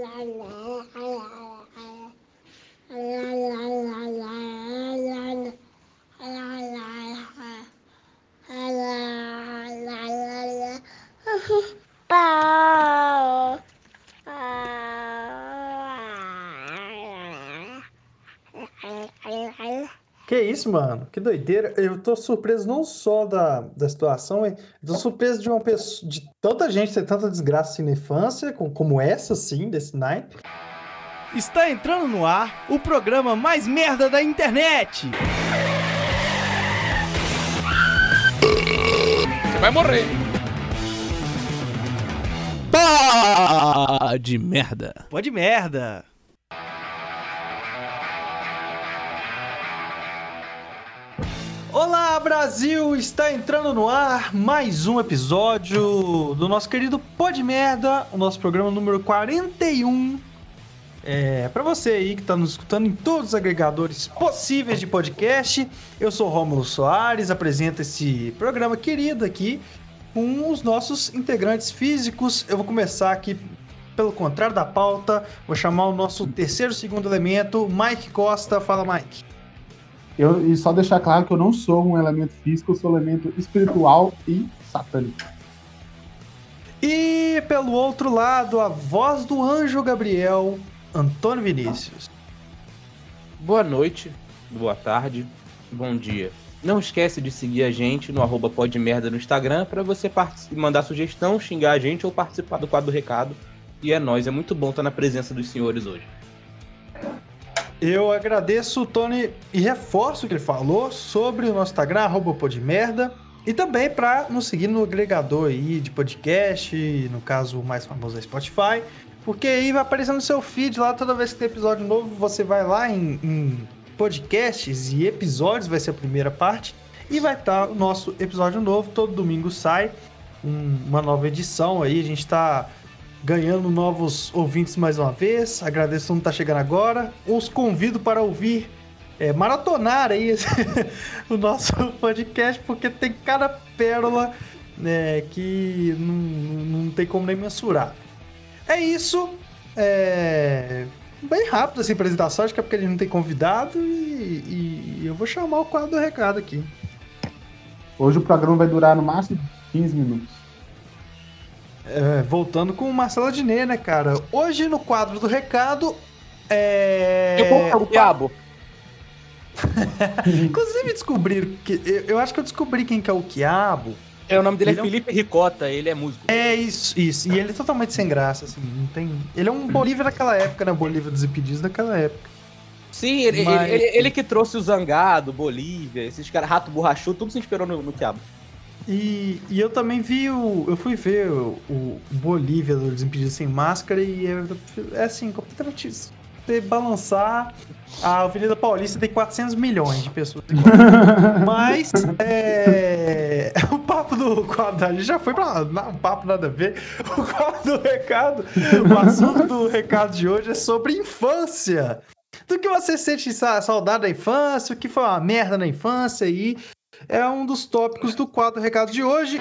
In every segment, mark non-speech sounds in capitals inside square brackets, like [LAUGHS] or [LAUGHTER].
来来来来。Isso, mano? Que doideira. Eu tô surpreso não só da, da situação, eu tô surpreso de uma pessoa, de tanta gente ter tanta desgraça assim na infância, como, como essa, assim, desse naipe. Está entrando no ar o programa mais merda da internet. Você vai morrer. Pá de merda. Pode merda. Brasil! Está entrando no ar mais um episódio do nosso querido Pod Merda, o nosso programa número 41. É, para você aí que está nos escutando em todos os agregadores possíveis de podcast, eu sou Rômulo Soares, apresento esse programa querido aqui com os nossos integrantes físicos. Eu vou começar aqui pelo contrário da pauta, vou chamar o nosso terceiro segundo elemento, Mike Costa. Fala, Mike. Eu, e só deixar claro que eu não sou um elemento físico, eu sou um elemento espiritual e satânico. E pelo outro lado, a voz do anjo Gabriel, Antônio Vinícius. Boa noite, boa tarde, bom dia. Não esquece de seguir a gente no arroba podmerda no Instagram para você mandar sugestão, xingar a gente ou participar do quadro do recado. E é nóis, é muito bom estar na presença dos senhores hoje. Eu agradeço o Tony e reforço o que ele falou sobre o nosso Instagram, arroba podmerda. E também para nos seguir no agregador aí de podcast, no caso o mais famoso é Spotify. Porque aí vai aparecendo no seu feed lá toda vez que tem episódio novo, você vai lá em, em podcasts e episódios, vai ser a primeira parte. E vai estar o nosso episódio novo, todo domingo sai um, uma nova edição aí. A gente está ganhando novos ouvintes mais uma vez. Agradeço quem está chegando agora. Os convido para ouvir, é, maratonar aí [LAUGHS] o nosso podcast, porque tem cada pérola né, que não, não tem como nem mensurar. É isso. É... Bem rápido essa apresentação, acho que é porque ele não tem convidado e, e eu vou chamar o quadro do recado aqui. Hoje o programa vai durar no máximo 15 minutos. É, voltando com o Marcelo Adnet, né, cara? Hoje no quadro do recado. É. Eu vou o diabo. [LAUGHS] Inclusive descobriram que. Eu, eu, acho que eu descobri quem que é o Quiabo. É, o nome dele ele é Felipe Ricota, ele é músico. É isso, isso. E ele é totalmente sem graça, assim, não tem. Ele é um Bolívia daquela época, né? Bolívia dos Impedidos daquela época. Sim, ele, Mas... ele, ele, ele, que trouxe o Zangado, Bolívia, esses caras, Rato Borrachudo, tudo se inspirou no, no Quiabo. E, e eu também vi o. Eu fui ver o, o Bolívia do Desimpedidos Sem Máscara e é, é assim, completamente isso. Você balançar. A Avenida Paulista tem 400 milhões de pessoas. [LAUGHS] Mas é, o papo do quadro ali já foi pra não, um papo nada a ver. O quadro do recado, o assunto do recado de hoje é sobre infância. Do que você sente saudade da infância, o que foi uma merda na infância e é um dos tópicos do quadro recado de hoje.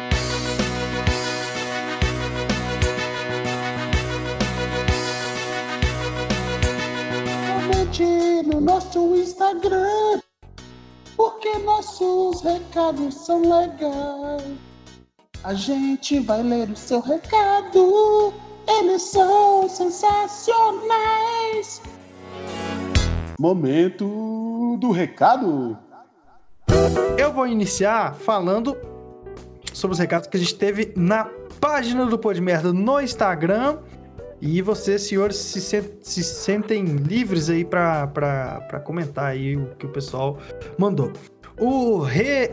Comente no nosso Instagram, porque nossos recados são legais. A gente vai ler o seu recado, eles são sensacionais. Momento do recado. Eu vou iniciar falando sobre os recados que a gente teve na página do Pô de Merda no Instagram. E vocês, senhores, se, se sentem livres aí para comentar aí o que o pessoal mandou. O Re,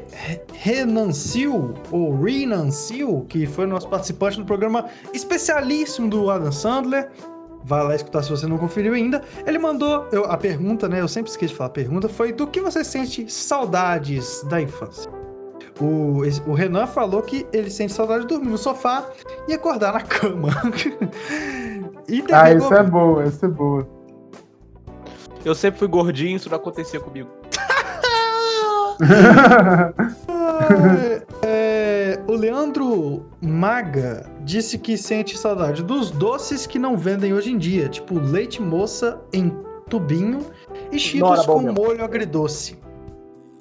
ou Renancil, que foi nosso participante no programa especialíssimo do Adam Sandler, Vai lá escutar se você não conferiu ainda. Ele mandou eu, a pergunta, né? Eu sempre esqueço de falar a pergunta. Foi do que você sente saudades da infância? O, o Renan falou que ele sente saudade de dormir no sofá e acordar na cama. [LAUGHS] ah, isso é boa, isso é boa. Eu sempre fui gordinho, isso não acontecia comigo. [LAUGHS] é, o Leandro Maga disse que sente saudade dos doces que não vendem hoje em dia, tipo leite moça em tubinho e cheetos bom com mesmo. molho agridoce.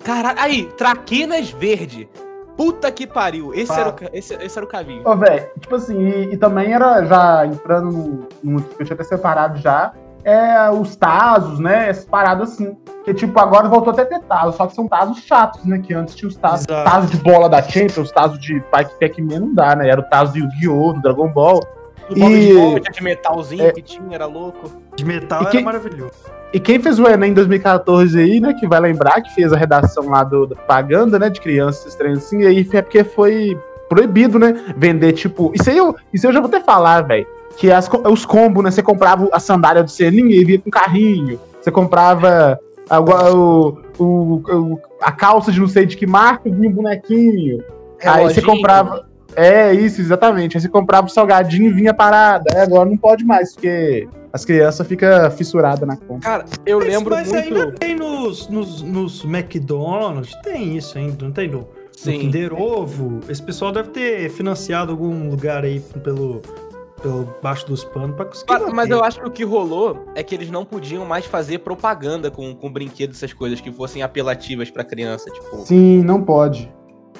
Caralho, aí, traquinas verde. Puta que pariu. Esse, Fala. era o, esse, esse era o caminho. Ô, velho, tipo assim, e, e também era já entrando que eu tinha até separado já, é os Tazos, né? Essas paradas assim. Que tipo, agora voltou até a ter Tazos, só que são Tazos chatos, né? Que antes tinha os Tazos. Tazos de bola da Champions, Tazos de Pike Pac-Man não dá, né? Era o Tazo do Yu-Gi-Oh! do Dragon Ball. O Bob E- Esponja de metalzinho É. que tinha, era louco. De metal E era maravilhoso. E quem fez o Enem em 2014 aí, né, que vai lembrar que fez a redação lá do, da propaganda, né, de crianças estranhas assim, e aí é porque foi proibido, né, vender, tipo... Isso aí eu, isso aí eu já vou até falar, velho, que as, os combos, né, você comprava a sandália do selinho e vinha com carrinho, você comprava a, o, o, o- a calça de não sei de que marca e vinha um bonequinho. Aí você comprava... É, isso, exatamente. Aí você comprava o salgadinho e vinha parada. Aí agora não pode mais, porque as crianças ficam fissuradas na compra. Cara, eu Mas- lembro mas muito. ainda tem nos, nos, nos McDonald's, tem isso ainda, não tem no, no Sim. Kinder Ovo. Esse pessoal deve ter financiado algum lugar aí pelo, pelo baixo dos panos pra conseguir Mas, mas eu acho que o que rolou é que eles não podiam mais fazer propaganda com, com brinquedos, essas coisas que fossem apelativas pra criança, tipo. Sim, não pode.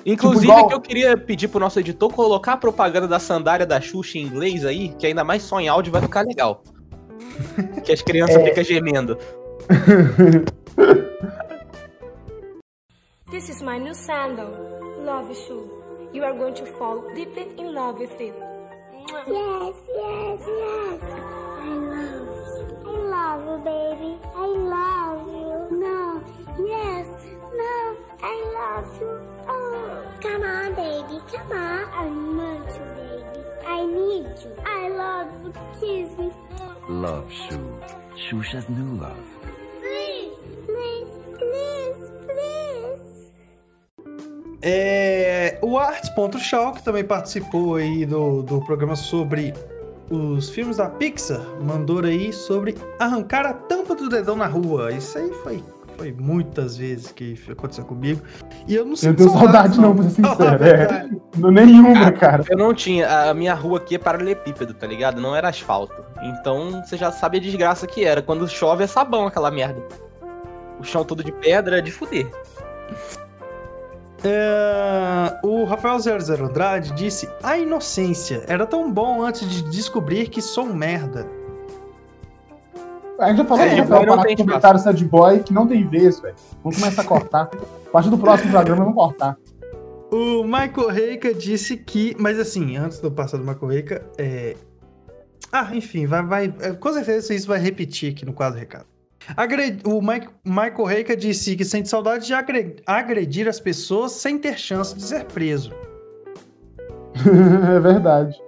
Inclusive, Tipo, igual- que eu queria pedir pro nosso editor colocar a propaganda da sandália da Xuxa em inglês aí, que ainda mais só em áudio vai ficar legal. [LAUGHS] que as crianças É. ficam gemendo. [LAUGHS] This is my new sandal. Love shoe. You are going to fall deeply in love with it. Yes, yes, yes. I love you. I love you, baby. I love you. No, yes, no, I love you. Oh, come on, baby. Come on. I want you, baby. I need you. I love you. Kiss me. Love Shoe. Xuxa's new love. Please, please, please, please. É, o Arts.Shaw, que também participou aí do, do programa sobre os filmes da Pixar, mandou aí sobre arrancar a tampa do dedão na rua. Isso aí foi, foi muitas vezes que aconteceu comigo. E eu não Eu sinto tenho saudade não, pra ser [LAUGHS] sincero. É, verdade. não nenhuma, cara. Eu não tinha. A minha rua aqui é paralelepípedo, tá ligado? Não era asfalto. Então você já sabe a desgraça que era. Quando chove é sabão aquela merda. O chão todo de pedra é de fuder. É, o Rafael 00 Andrade disse: A inocência era tão bom antes de descobrir que sou um merda. A gente já falou É, que vai boy não parar tem com comentário sad boy que não tem vez, velho. Vamos começar a cortar. A partir do próximo programa, vamos cortar. O Michael Reika disse que. Mas assim, antes do passar do Michael Reika, é. Ah, enfim, vai, vai. Com certeza isso vai repetir aqui no quadro recado. O Mike- Michael Reika disse que sente saudade de agre- agredir as pessoas sem ter chance de ser preso. [LAUGHS] é verdade.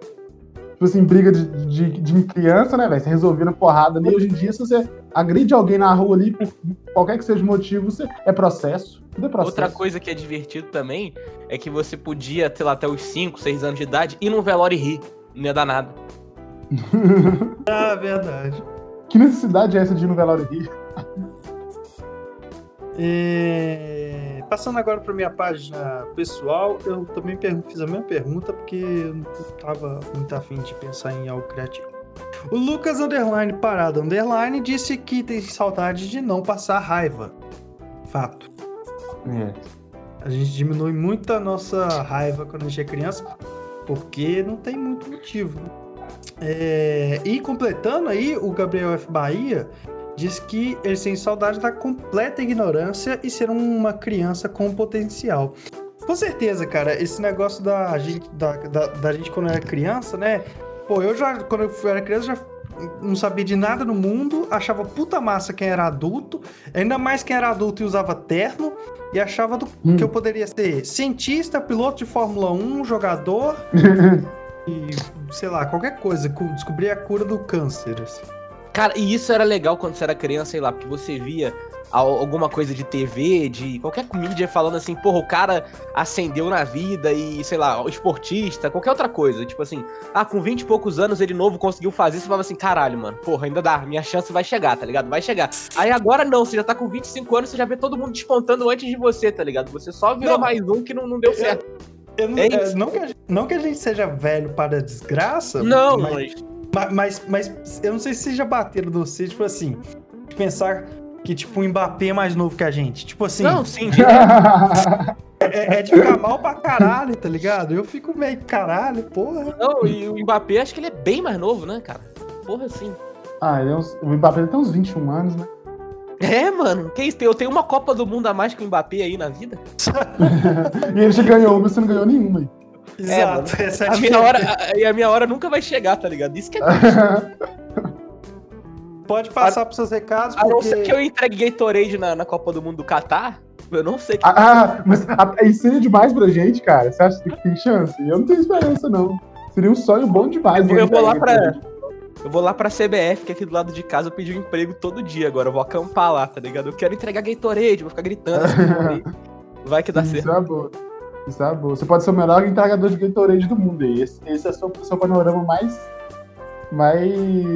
Tipo assim, briga de, de, de criança, né, velho? Você resolvendo porrada ali. Hoje em dia, se você agride alguém na rua ali, por qualquer que seja o motivo, você... é processo. Tudo é processo. Outra coisa que é divertido também é que você podia, sei lá, até os 5, 6 anos de idade, ir num velório e rir. Não ia dar nada. [LAUGHS] Ah, verdade. Que necessidade é essa de ir no velório rir? [LAUGHS] É, Passando agora para minha página pessoal, eu também fiz a mesma pergunta porque eu não estava muito afim de pensar em algo criativo. O Lucas Underline Parada Underline disse que tem saudade de não passar raiva. Fato. É. A gente diminui muito a nossa raiva quando a gente é criança, porque não tem muito motivo. É, E completando aí, o Gabriel F. Bahia diz que ele tem saudade da completa ignorância e ser uma criança com potencial. Com certeza, cara, esse negócio da gente, da, da, da gente quando era criança, né? Pô, eu já, quando eu era criança, já não sabia de nada no mundo, achava puta massa quem era adulto, ainda mais quem era adulto e usava terno, e achava do- Hum. que eu poderia ser cientista, piloto de Fórmula 1, jogador [LAUGHS] sei lá, qualquer coisa, descobrir a cura do câncer. assim. Cara, e isso era legal quando você era criança, sei lá, porque você via al- alguma coisa de TV, de qualquer mídia falando assim, porra, o cara ascendeu na vida e, sei lá, o esportista, qualquer outra coisa. Tipo assim, ah, com 20 e poucos anos ele novo conseguiu fazer, você falava assim, caralho, mano, porra, ainda dá, minha chance vai chegar, tá ligado? Vai chegar. Aí agora não, você já tá com 25 anos, você já vê todo mundo despontando antes de você, tá ligado? Você só virou Não. mais um que não, não deu certo. Eu não, É é, isso. não, que a, gente- não que a gente seja velho para a desgraça. Não, mas, mas. mas, mas, mas eu não sei se vocês já bateram no você, tipo assim, de pensar que, tipo, o Mbappé é mais novo que a gente. Tipo assim, Não, sim, [LAUGHS] é, é de ficar mal pra caralho, tá ligado? Eu fico meio caralho, porra. não, e o Mbappé, acho que ele é bem mais novo, né, cara? Porra, sim. ah, ele é uns, o Mbappé tem uns 21 anos, né? É, mano, que isso? Eu tenho uma Copa do Mundo a mais que o Mbappé aí na vida. [LAUGHS] E ele já ganhou uma, você não ganhou nenhuma. aí. Exato, essa é a A minha hora, a- e a minha hora nunca vai chegar, tá ligado? Isso que é [LAUGHS] Pode passar pros seus recados, A não ser porque... que eu entregue Gatorade na, na Copa do Mundo do Catar, eu não sei que. Ah, mas a- isso seria demais pra gente, cara. Você acha que tem chance? Eu não tenho esperança, não. Seria um sonho bom demais. Eu né, vou lá pra- Eu vou lá pra CBF, que é aqui do lado de casa, eu pedi um emprego todo dia agora. Eu vou acampar lá, tá ligado? Eu quero entregar Gatorade, vou ficar gritando. assim, [LAUGHS] Vai que dá Isso certo. é boa. Isso é boa. Você pode ser o melhor entregador de Gatorade do mundo aí. Esse, esse é o seu, seu panorama mais. Mais.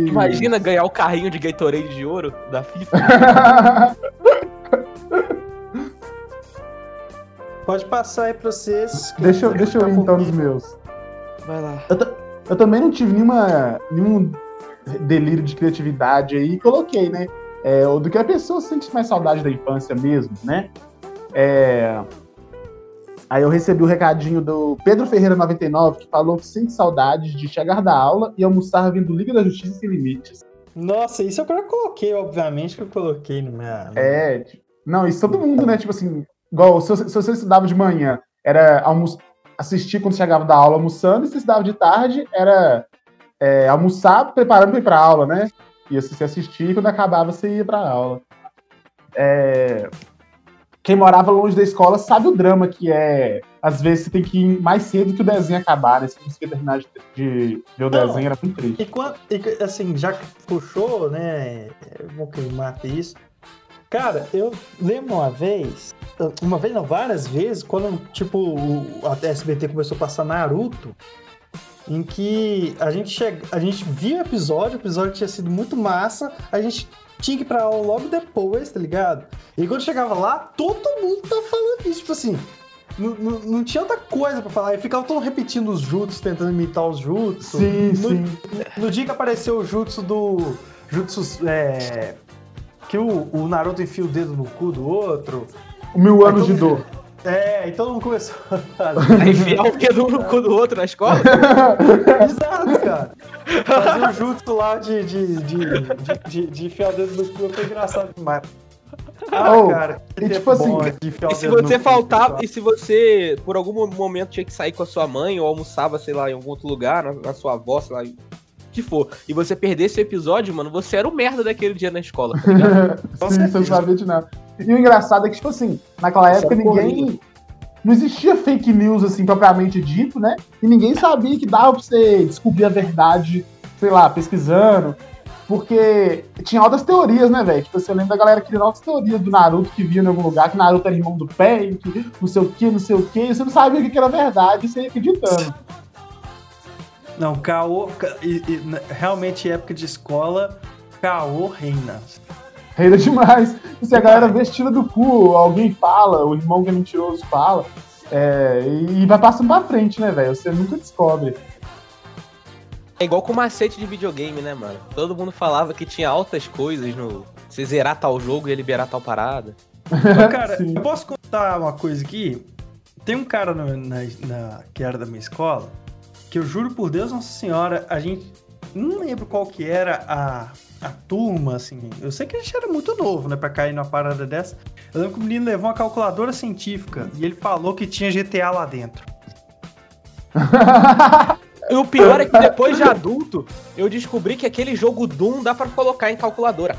Imagina [LAUGHS] ganhar o carrinho de Gatorade de ouro da FIFA. [LAUGHS] Pode passar aí pra vocês. deixa, eu- deixa eu ir então nos meus. Vai lá. Eu também não tive nenhuma, nenhum delírio de criatividade aí e coloquei, né? É, o do que a pessoa sente mais saudade da infância mesmo, né? É, Aí eu recebi o recadinho do Pedro Ferreira 99, que falou que sente saudade de chegar da aula e almoçar vendo Liga da Justiça Sem Limites. Nossa, isso eu que eu coloquei, obviamente, que eu coloquei no minha. É, tipo, não, isso todo mundo, né? Tipo assim, igual se você, se você estudava de manhã, era almo assistir quando chegava da aula almoçando, e se você estudava de tarde, era é, almoçar preparando para ir pra aula, né? E assim, você assistia e quando acabava você ia pra aula. É, Quem morava longe da escola sabe o drama que é. Às vezes você tem que ir mais cedo que o desenho acabar, né? Se você conseguir terminar de, de ver o Não. desenho, era muito triste. E quando, e, assim, já que puxou, né? Bom que mata isso. Cara, eu lembro uma vez, uma vez não, várias vezes, quando, tipo, a SBT começou a passar Naruto, em que a gente, chega, a gente via o episódio, o episódio tinha sido muito massa, a gente tinha que ir pra aula logo depois, tá ligado? E quando chegava lá, todo mundo tava falando isso, tipo assim, não, não, não tinha outra coisa pra falar, e ficava todo repetindo os jutsus, tentando imitar os jutsus. Sim, no, sim. no dia que apareceu o jutsu do. Jutsu. É, que o, o Naruto enfia o dedo no cu do outro. O Mil Anos de Dor. É, e todo mundo começou a [LAUGHS] enfiar o dedo no cu do outro na escola? [LAUGHS] Exato, cara. Fazer o jutsu lá de, de, de, de, de, de enfiar o dedo no cu foi engraçado demais. Ah, Oh, cara. e tipo assim, E se você faltava, e se você por algum momento tinha que sair com a sua mãe ou almoçava, sei lá, em algum outro lugar, na, na sua avó, sei lá, o que for, e você perdesse o episódio, mano, você era o merda daquele dia na escola, tá ligado? [LAUGHS] Sim, você não sabia de nada. E o engraçado é que, tipo assim, naquela Isso época é ninguém. Não existia fake news, assim, propriamente dito, né? E ninguém sabia que dava pra você descobrir a verdade, sei lá, pesquisando. Porque tinha altas teorias, né, velho? Tipo, você lembra da galera criando altas teorias do Naruto que via em algum lugar, que Naruto era irmão do Pen, que não sei o que, não sei o que, e você não sabia o que era verdade, você ia acreditando. Não, caô. ca- e- e, realmente, época de escola, caô reina. Reira demais. E se a galera vê, tira do cu, alguém fala, o irmão que é mentiroso fala. é, e vai passando pra frente, né, velho? Você nunca descobre. É igual com macete de videogame, né, mano? Todo mundo falava que tinha altas coisas no. Você zerar tal jogo e ia liberar tal parada. Mas, [LAUGHS] cara, Sim. eu posso contar uma coisa aqui? Tem um cara no- na, na- que era da minha escola, que eu juro por Deus, Nossa Senhora, a gente. Não lembro qual que era a, a turma, assim. Eu sei que a gente era muito novo, né, pra cair numa parada dessa. Eu lembro que o menino levou uma calculadora científica e ele falou que tinha GTA lá dentro. [LAUGHS] E o pior é que depois de adulto, eu descobri que aquele jogo Doom dá pra colocar em calculadora.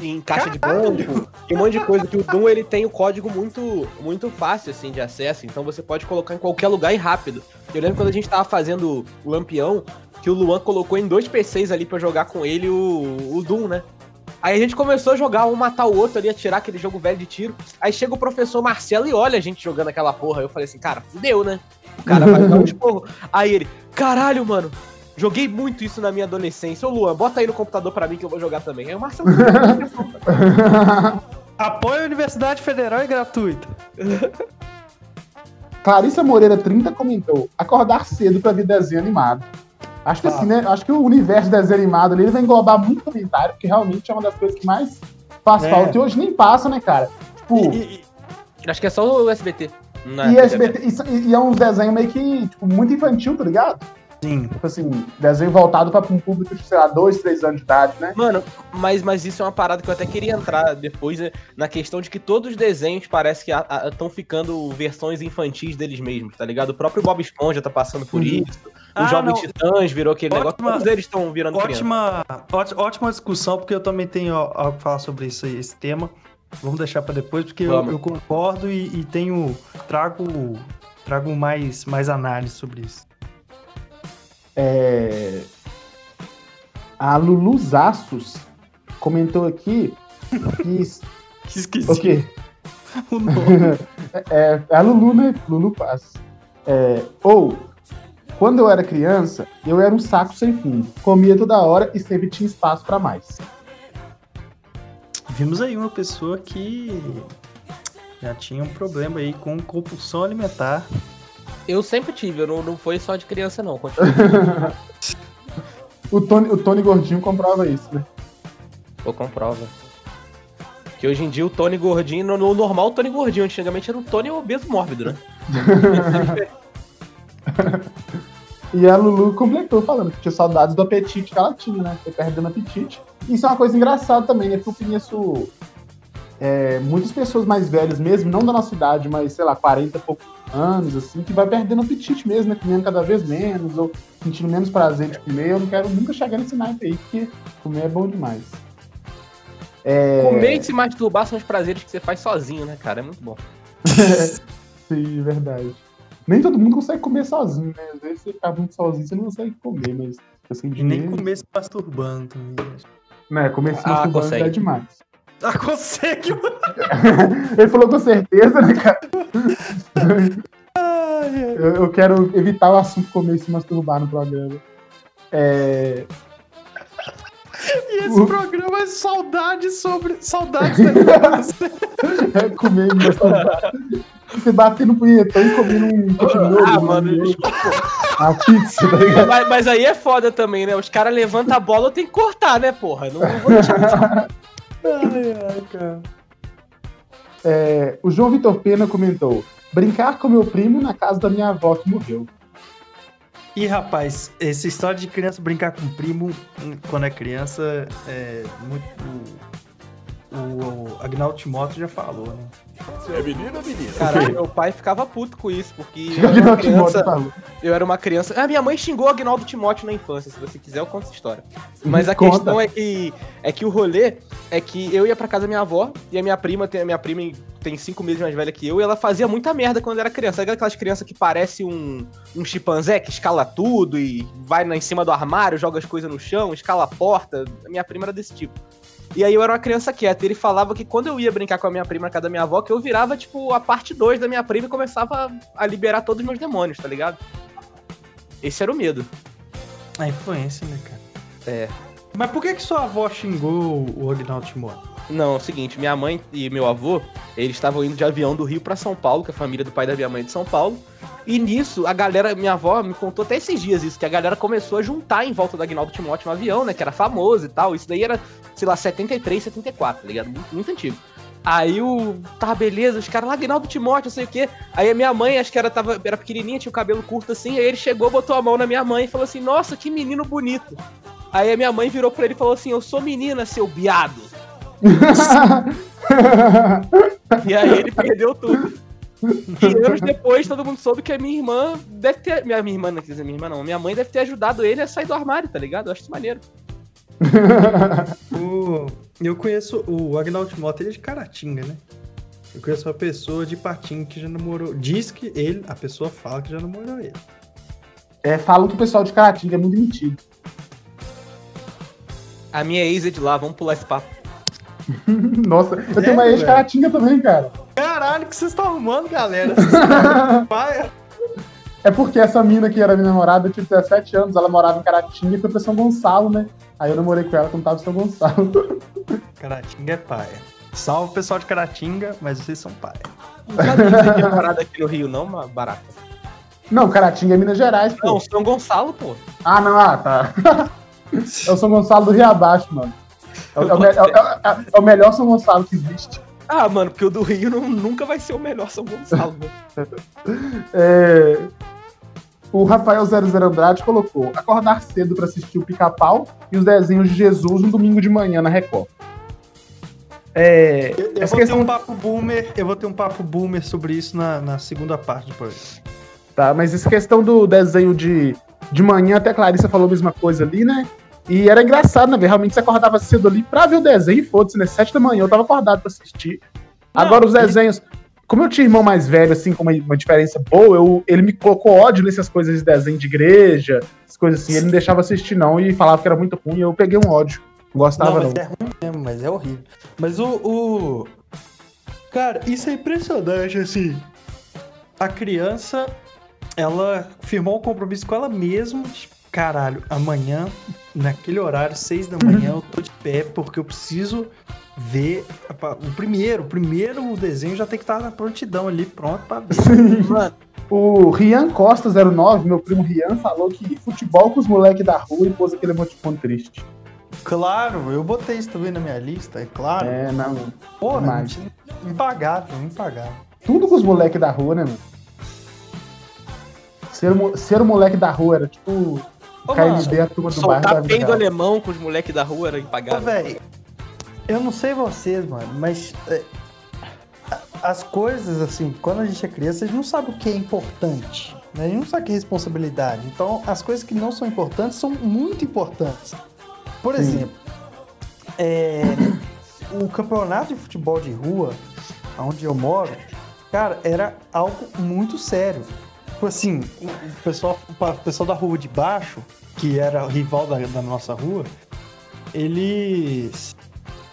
Em caixa de banco, e um monte de coisa. Que o Doom ele tem o código muito, muito fácil assim de acesso, então você pode colocar em qualquer lugar e rápido. Eu lembro quando a gente tava fazendo o Lampião, que o Luan colocou em dois PCs ali pra jogar com ele o, o Doom, né? Aí a gente começou a jogar um matar o outro ali, atirar aquele jogo velho de tiro. Aí chega o professor Marcelo e olha a gente jogando aquela porra. Eu falei assim, cara, fudeu, né? O cara vai dar um esporro. Aí ele, caralho, mano, joguei muito isso na minha adolescência. Ô Luan, bota aí no computador pra mim que eu vou jogar também. Aí o Marcelo. Apoio a Universidade Federal e gratuita. Clarissa Moreira 30 comentou: acordar cedo pra ver desenho animado. Acho que Ah. assim, né? Acho que o universo de desenho animado ali vai englobar muito comentário, porque realmente é uma das coisas que mais faz É. falta. E hoje nem passa, né, cara? Tipo, E- e- e- Acho que é só o SBT. Não é e, SBT, e, e é uns desenhos meio que, tipo, muito infantil, tá ligado? sim. Tipo assim, desenho voltado pra um público de, sei lá, dois, três anos de idade, né? Mano, mas, mas isso é uma parada que eu até queria entrar depois né, na questão de que todos os desenhos parece que estão ficando versões infantis deles mesmos, tá ligado? O próprio Bob Esponja tá passando por Uhum. isso. O Ah, Jovem não. Titãs virou aquele negócio. Ótima- Todos eles estão virando criança. Ótima, ótima, ótima discussão, porque eu também tenho algo falar sobre isso, aí, esse tema. Vamos deixar pra depois, porque eu, eu concordo e, e tenho. Trago, trago mais, mais análise sobre isso. É... A Lulu Zassos comentou aqui que. [LAUGHS] Que esquisito. o quê? [LAUGHS] o nome. [LAUGHS] É, é a Lulu, né? Lulu Paz. É, ou, quando eu era criança, eu era um saco sem fim. Comia toda hora e sempre tinha espaço pra mais. Vimos aí uma pessoa que já tinha um problema aí com compulsão alimentar. Eu sempre tive, eu não, não foi só de criança, não. [LAUGHS] O Tony, o Tony Gordinho comprova isso, né? Ou comprova. Que hoje em dia o Tony Gordinho, no, no normal o Tony Gordinho, antigamente era o Tony obeso mórbido, né? [LAUGHS] E a Lulu completou falando que tinha saudades do apetite que ela tinha, né? Foi perdendo apetite. Isso é uma coisa engraçada também, né? Porque eu conheço é, muitas pessoas mais velhas mesmo, não da nossa idade, mas sei lá, 40 e poucos anos, assim, que vai perdendo apetite mesmo, né? Comendo cada vez menos, ou sentindo menos prazer de comer. Eu não quero nunca chegar nesse naipe aí, porque comer é bom demais. É... Comer e se masturbar são os prazeres que você faz sozinho, né, cara? É muito bom. [LAUGHS] Sim, verdade. Nem todo mundo consegue comer sozinho, né? Às vezes você fica muito sozinho, você não consegue comer, mas assim, E nem comer se masturbando também. Né, comer se Ah, masturbando consegue. é demais. Ah, consegue, mano. [LAUGHS] Ele falou com certeza, né, cara? [LAUGHS] Eu, eu quero evitar o assunto comer e se masturbar no programa. É... [LAUGHS] E esse programa é saudade sobre. Saudade da infância. [LAUGHS] é comer e me masturbar. Você bater no punhetão e comer um continua. Ah, mano, A pizza, tá ligado? Mas, mas aí é foda também, né? Os caras levantam a bola, eu tenho que cortar, né, porra? Não, não vou deixar. [LAUGHS] ai, ai, cara. É, o João Vitor Pena comentou: brincar com meu primo na casa da minha avó que morreu. E rapaz, essa história de criança brincar com primo hum, quando é criança é muito. O, o Agnaldo Timóteo já falou, né? Caralho, meu pai ficava puto com isso, porque Que eu era uma o criança. falou. Eu era uma criança. Ah, minha mãe xingou Agnaldo Timóteo na infância. Se você quiser, eu conto essa história. Mas a Conta. questão é que é que o rolê é que eu ia pra casa da minha avó e a minha prima tem a minha prima tem cinco meses mais velha que eu e ela fazia muita merda quando era criança. Sabe aquelas crianças que parece um, um chimpanzé que escala tudo e vai na, em cima do armário, joga as coisas no chão, escala a porta? A minha prima era desse tipo. E aí eu era uma criança quieta. E ele falava que quando eu ia brincar com a minha prima na casa da minha avó, que eu virava, tipo, a parte 2 da minha prima e começava a liberar todos os meus demônios, tá ligado? Esse era o medo. A influência, né, cara? É. Mas por que, que sua avó xingou o Agnaldo Timóteo? Não, é o seguinte, minha mãe e meu avô, eles estavam indo de avião do Rio pra São Paulo, que a família do pai da minha mãe é de São Paulo. E nisso, a galera, minha avó me contou até esses dias isso, que a galera começou a juntar em volta do Agnaldo Timóteo no avião, né, que era famoso e tal. Isso daí era, sei lá, 73, 74, tá ligado? Muito, muito antigo. Aí o. Tá, beleza, os caras lá, Agnaldo Timóteo, não sei o quê. Aí a minha mãe, acho que era, tava, era pequenininha, tinha o cabelo curto assim. Aí ele chegou, botou a mão na minha mãe e falou assim: Nossa, que menino bonito. Aí a minha mãe virou pra ele e falou assim: Eu sou menina, seu biado. [LAUGHS] E aí ele perdeu tudo. E anos depois, todo mundo soube que a minha irmã deve ter. Minha, minha irmã, não quer dizer minha irmã, não. Minha mãe deve ter ajudado ele a sair do armário, tá ligado? Eu acho isso maneiro. O- eu conheço o Agnaldo Timóteo, ele é de Caratinga, né? Eu conheço uma pessoa de Patinga que já namorou. Diz que ele, a pessoa fala que já namorou ele. É, falam que o pessoal de Caratinga é muito mentido. A minha ex é de lá, vamos pular esse papo. [LAUGHS] Nossa, eu tenho uma Sério, ex de Caratinga também, cara. Caralho, que vocês estão arrumando, galera? [LAUGHS] Pai, É porque essa mina que era minha namorada, eu tinha 17 anos, ela morava em Caratinga e foi pra São Gonçalo, né? Aí eu namorei com ela quando tava em São Gonçalo. [LAUGHS] Caratinga é paia. Salve o pessoal de Caratinga, mas vocês são paia. Não tinha morado aqui no Rio, não, barata. Não, Caratinga é Minas Gerais, pô. Não, São Gonçalo, pô. Ah, não, ah, tá. É o São Gonçalo do Rio Abaixo, mano. É o, é me- é o- é o- melhor São Gonçalo que existe. Ah, mano, porque o do Rio não- nunca vai ser o melhor São Gonçalo. né? [LAUGHS] É, O Rafael 00 Andrade colocou acordar cedo pra assistir o Pica-Pau e os desenhos de Jesus no domingo de manhã na Record. É, Eu, eu essa vou questão ter um papo boomer, eu vou ter um papo boomer sobre isso na, na segunda parte depois. Tá, mas essa questão do desenho de, de manhã, até a Clarissa falou a mesma coisa ali, né? E era engraçado, né? Realmente você acordava cedo ali pra ver o desenho e foda-se, né? Sete da manhã, eu tava acordado pra assistir. Agora os desenhos. Como eu tinha irmão mais velho, assim, com uma, uma diferença boa, eu, ele me colocou ódio nessas coisas de desenho de igreja, essas coisas assim. Ele não deixava assistir, não, e falava que era muito ruim, e eu peguei um ódio. Não gostava, não, não. mas é ruim mesmo, mas é horrível. Mas o, o- Cara, isso é impressionante, assim. A criança, ela firmou um compromisso com ela mesma. Tipo, caralho, amanhã, naquele horário, seis da manhã, eu tô de pé porque eu preciso ver o primeiro. O primeiro desenho já tem que estar na prontidão ali, pronto pra ver. [LAUGHS] Mano, O Rian Costa 09, meu primo Rian, falou que futebol com os moleques da rua e pôs aquele emoticon triste. Claro, eu botei isso também na minha lista, é claro. É, não. Porra, demais. impagável, impagável. Tudo com os moleques da rua, né, mano? Ser, ser o moleque da rua era tipo Ô, KMB, a turma do bairro da peido alemão com os moleques da rua era Ô, impagável. velho, eu não sei vocês, mano, mas é, as coisas, assim, quando a gente é criança, a gente não sabe o que é importante. Né? A gente não sabe o que é responsabilidade. Então, as coisas que não são importantes são muito importantes. Por Sim. exemplo, é, o campeonato de futebol de rua, onde eu moro, cara, era algo muito sério. Tipo assim, o o pessoal, o pessoal da rua de baixo, que era rival da, da nossa rua, eles.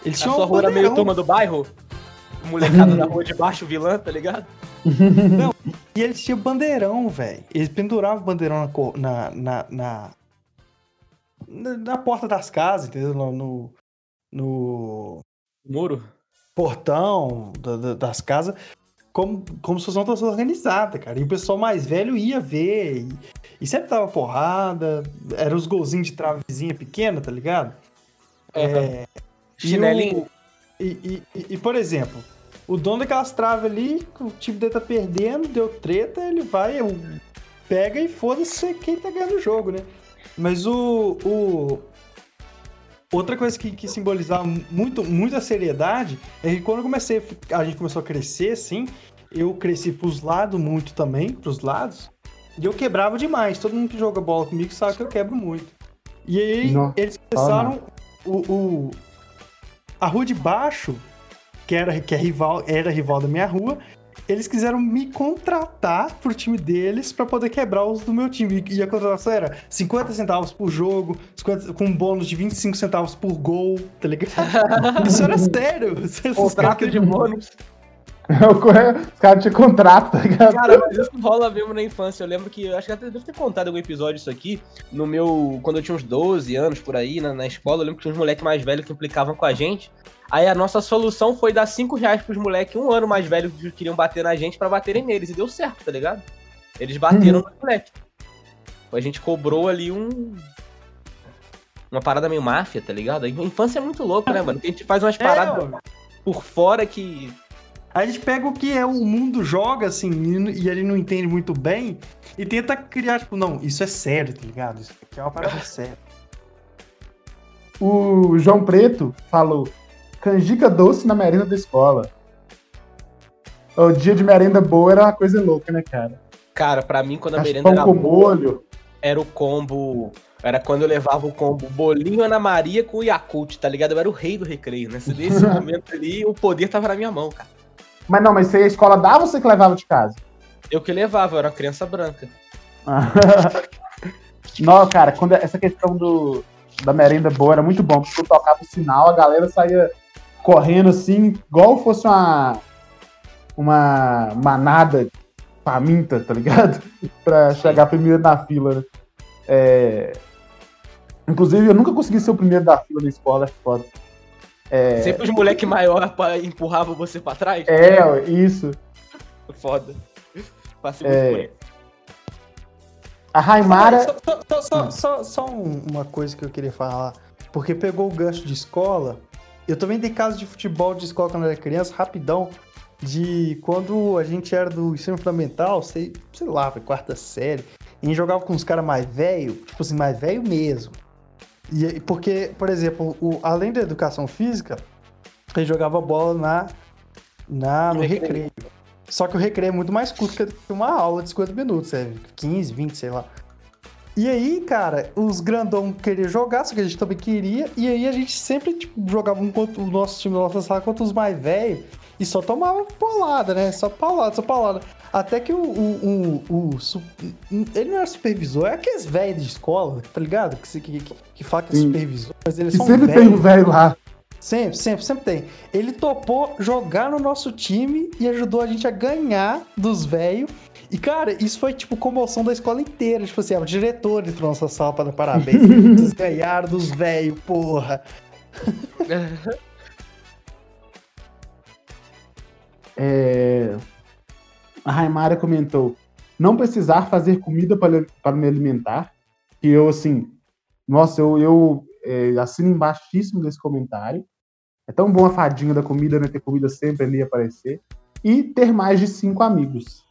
Eles A tinham sua um rua era meio turma do bairro? Molecada da rua de baixo, vilã, tá ligado? [LAUGHS] E eles tinham bandeirão, velho. Eles penduravam o bandeirão na, na, na, na, na- porta das casas, entendeu? No, no, no Muro. portão da- da- das casas, como, como se fosse uma torcida organizada, cara. E o pessoal mais velho ia ver. E, e sempre tava porrada. Era os golzinhos de travezinha pequena, tá ligado? É, e Chinelinho. E, e- e- por exemplo, o dono daquelas traves ali, o time dele tá perdendo, deu treta, ele vai, pega e foda-se quem tá ganhando o jogo, né? Mas o. o- Outra coisa que, que simbolizava muito, muito a seriedade é que quando eu comecei, a gente começou a crescer, assim, eu cresci pros lados muito também, pros lados, e eu quebrava demais. Todo mundo que joga bola comigo sabe que eu quebro muito. E aí Não. eles começaram o, o- a rua de baixo, que era que é rival, era rival da minha rua, eles quiseram me contratar pro time deles pra poder quebrar os do meu time. E a contratação era 50 centavos por jogo, 50 com um bônus de 25 centavos por gol, tá ligado? [LAUGHS] Isso era sério. Contrato de bônus. [LAUGHS] Os caras tinham contrato, tá ligado? Cara, mas isso rola mesmo na infância. Eu lembro que, eu acho que até devo ter contado algum episódio isso aqui. No meu. Quando eu tinha uns 12 anos por aí, na, na escola, eu lembro que tinha uns moleques mais velhos que implicavam com a gente. Aí a nossa solução foi dar 5 reais pros moleques um ano mais velhos que queriam bater na gente pra baterem neles. E deu certo, tá ligado? Eles bateram no moleque. A gente cobrou ali um. Uma parada meio máfia, tá ligado? A infância é muito louca, né, mano? Porque a gente faz umas É, paradas ó. por fora que. A gente pega o que é o mundo joga, assim, e, e ele não entende muito bem, e tenta criar, tipo, não, isso é sério, tá ligado? Isso aqui é uma parada [LAUGHS] séria. O João Preto falou: canjica doce na merenda da escola. O dia de merenda boa era uma coisa louca, né, cara? Cara, pra mim, quando a merenda Pão era com boa, molho. era o combo. Era quando eu levava o combo bolinho Ana Maria com o Yakult, tá ligado? Eu era o rei do recreio. Nesse, nesse [LAUGHS] momento ali, o poder tava na minha mão, cara. Mas não, mas você a escola dava ou você que levava de casa? Eu que levava, eu era criança branca. [LAUGHS] não, cara, quando essa questão do, da merenda boa era muito bom, porque eu tocava o sinal, a galera saía correndo assim, igual fosse uma uma manada faminta, tá ligado? [LAUGHS] pra chegar primeiro na fila, né? É... Inclusive, eu nunca consegui ser o primeiro da fila na escola, é foda. É, Sempre os moleque maior empurravam você pra trás. é, isso. Foda. Passei É. muito por isso. A Raimara. Só, só- só- só- só- só um- uma coisa que eu queria falar. Porque pegou o gancho de escola. Eu também dei caso de futebol de escola quando eu era criança, rapidão. De quando a gente era do ensino fundamental, sei, sei lá, foi quarta série. E a gente jogava com uns caras mais velho, tipo assim, mais velho mesmo. E, porque, por exemplo, o- além da educação física, gente jogava bola na, na, no No recreio. Só que o recreio é muito mais curto que uma aula de 50 minutos, é 15, 20, sei lá. E aí, cara, os grandão queriam jogar, só que a gente também queria. E aí a gente sempre tipo, jogava um contra o nosso time da nossa sala contra os mais velhos. E só tomava paulada, né? Só paulada, só paulada. Até que o. o, o, o su- ele não era supervisor, é aqueles velhos de escola, tá ligado? Que, que, que, que fala que é supervisor, mas eles E são sempre velhos. tem um velho lá. Sempre, sempre, sempre tem. Ele topou jogar no nosso time e ajudou a gente a ganhar dos velhos. E, cara, isso foi, tipo, comoção da escola inteira. Tipo assim, ah, o diretor entrou na nossa sala para dar parabéns. [LAUGHS] Vocês ganharam dos velhos, porra. [LAUGHS] É, A Raimara comentou: não precisar fazer comida para, para me alimentar. Que eu, assim, nossa, eu, eu é, assino embaixíssimo desse comentário. É tão bom a fadinha da comida, né? Ter comida sempre ali aparecer. E ter mais de cinco amigos.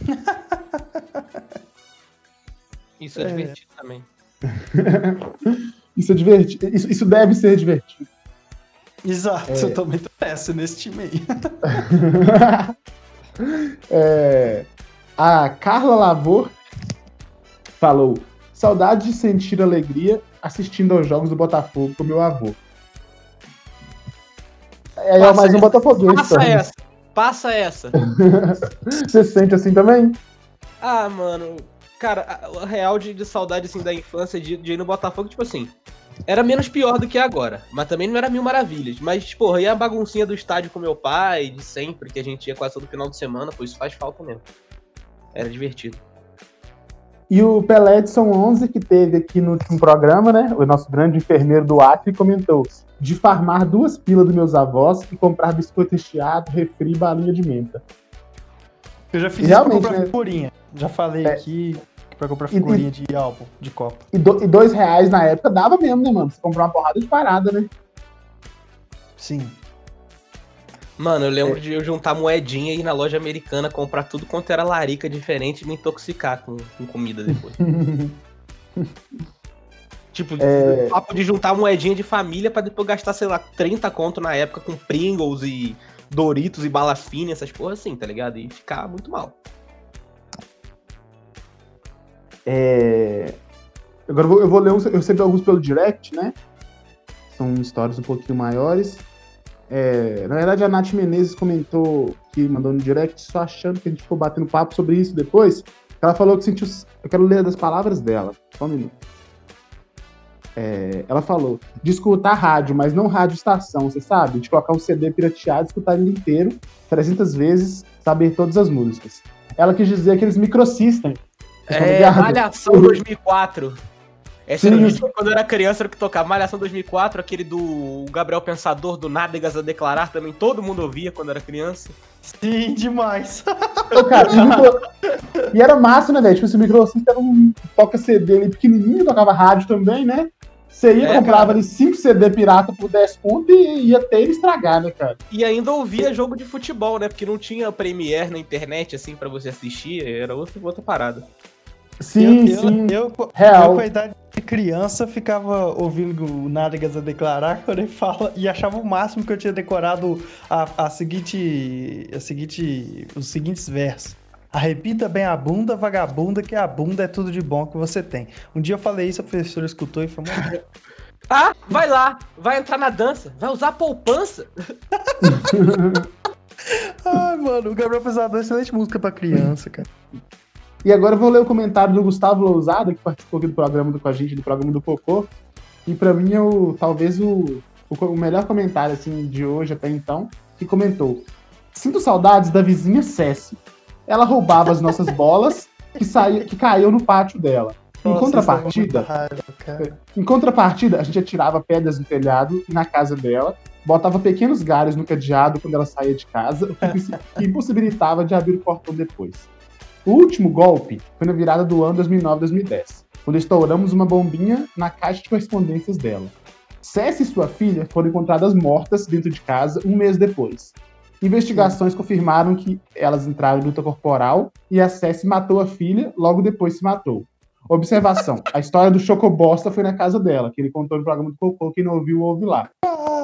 [LAUGHS] Isso é, É. divertido também. [LAUGHS] Isso é divertido. Isso, isso deve ser divertido. Exato, É. eu também tô nesse time aí. [LAUGHS] É, a Carla Lavor falou: saudade de sentir alegria assistindo aos jogos do Botafogo com meu avô. É, é Passa mais um essa. Botafoguense. Passa também. essa. Passa essa. [LAUGHS] Você se sente assim também? Ah, mano. Cara, a- a real de, de saudade, assim, da infância de, de ir no Botafogo, tipo assim. Era menos pior do que agora. Mas também não era mil maravilhas. Mas, porra, e a baguncinha do estádio com meu pai, de sempre, que a gente ia quase todo final de semana, pô, isso faz falta mesmo. Era divertido. E o Pelé Edson 11, que teve aqui no último programa, né? O nosso grande enfermeiro do Acre comentou: de farmar duas pilas dos meus avós e comprar biscoito recheado, refri e balinha de menta. Eu já fiz Realmente, isso pra comprar né? figurinha. Já falei É. aqui pra comprar E- figurinha de álbum, de copa. E, do- e dois reais na época dava mesmo, né, mano? Você comprou uma porrada de parada, né? Sim. Mano, eu É. lembro de eu juntar moedinha e ir na loja americana comprar tudo quanto era larica diferente e me intoxicar com, com comida depois. [LAUGHS] tipo, É. papo de juntar moedinha de família pra depois gastar, sei lá, 30 conto na época com Pringles e Doritos e bala fina, essas porra assim, tá ligado? E ficar muito mal. É, Agora eu vou, eu vou ler uns, eu recebi alguns pelo direct, né? São histórias um pouquinho maiores. É, Na verdade, a Nath Menezes comentou que mandou no direct, só achando que a gente ficou batendo papo sobre isso depois. Ela falou que sentiu. Eu quero ler das palavras dela. Só um minuto. É, ela falou de escutar rádio, mas não rádio estação, você sabe? De colocar um CD pirateado, escutar ele inteiro, 300 vezes, saber todas as músicas. Ela quis dizer aqueles microsystem. Tá É? Malhação 2004. Essa Sim. era que quando eu era criança era o que tocava. Malhação 2004, aquele do Gabriel Pensador, do Nádegas a Declarar, também todo mundo ouvia quando era criança. Sim, demais. Ô, cara, e, e era massa, né, velho? Tipo, esse microsystem era um toca CD ali pequenininho, tocava rádio também, né? Você ia, É, comprava cara. ali 5 CD pirata por 10 pontos e ia até ele estragar, né, cara? E ainda ouvia jogo de futebol, né? Porque não tinha Premiere na internet, assim, pra você assistir. Era outra, outra parada. Sim, eu, sim. Eu, eu, Real. eu, com a idade de criança, ficava ouvindo o Nádegas a declarar [LAUGHS] quando ele fala e achava o máximo que eu tinha decorado a, a seguinte. A seguinte. Os seguintes versos. Arrepita bem a bunda, vagabunda, que a bunda é tudo de bom que você tem. Um dia eu falei isso, a professora escutou e falou, "Mano, [LAUGHS] Ah, vai lá, vai entrar na dança, vai usar poupança. [LAUGHS] ai, mano, o Gabriel Pesador é excelente música pra criança, cara. E agora eu vou ler o comentário do Gustavo Lousada, que participou aqui do programa do, com a gente, do programa do Cocô. E pra mim é o, talvez o, o, melhor comentário assim, de hoje até então, que comentou: Sinto saudades da vizinha Cessi. Ela roubava as nossas [LAUGHS] bolas que, saía, que caíam no pátio dela. Em Nossa, contrapartida, raiva, cara. em contrapartida, a gente atirava pedras no telhado na casa dela botava pequenos galhos no cadeado quando ela saía de casa, o que impossibilitava de abrir o portão depois. O último golpe foi na virada do ano 2009-2010, quando estouramos uma bombinha na caixa de correspondências dela. Cess e sua filha foram encontradas mortas dentro de casa um mês depois. Investigações confirmaram que elas entraram em luta corporal e a Cess matou a filha, logo depois se matou. Observação: a história do Chocobosta foi na casa dela, que ele contou no programa do Cocô, quem não ouviu, ouve lá.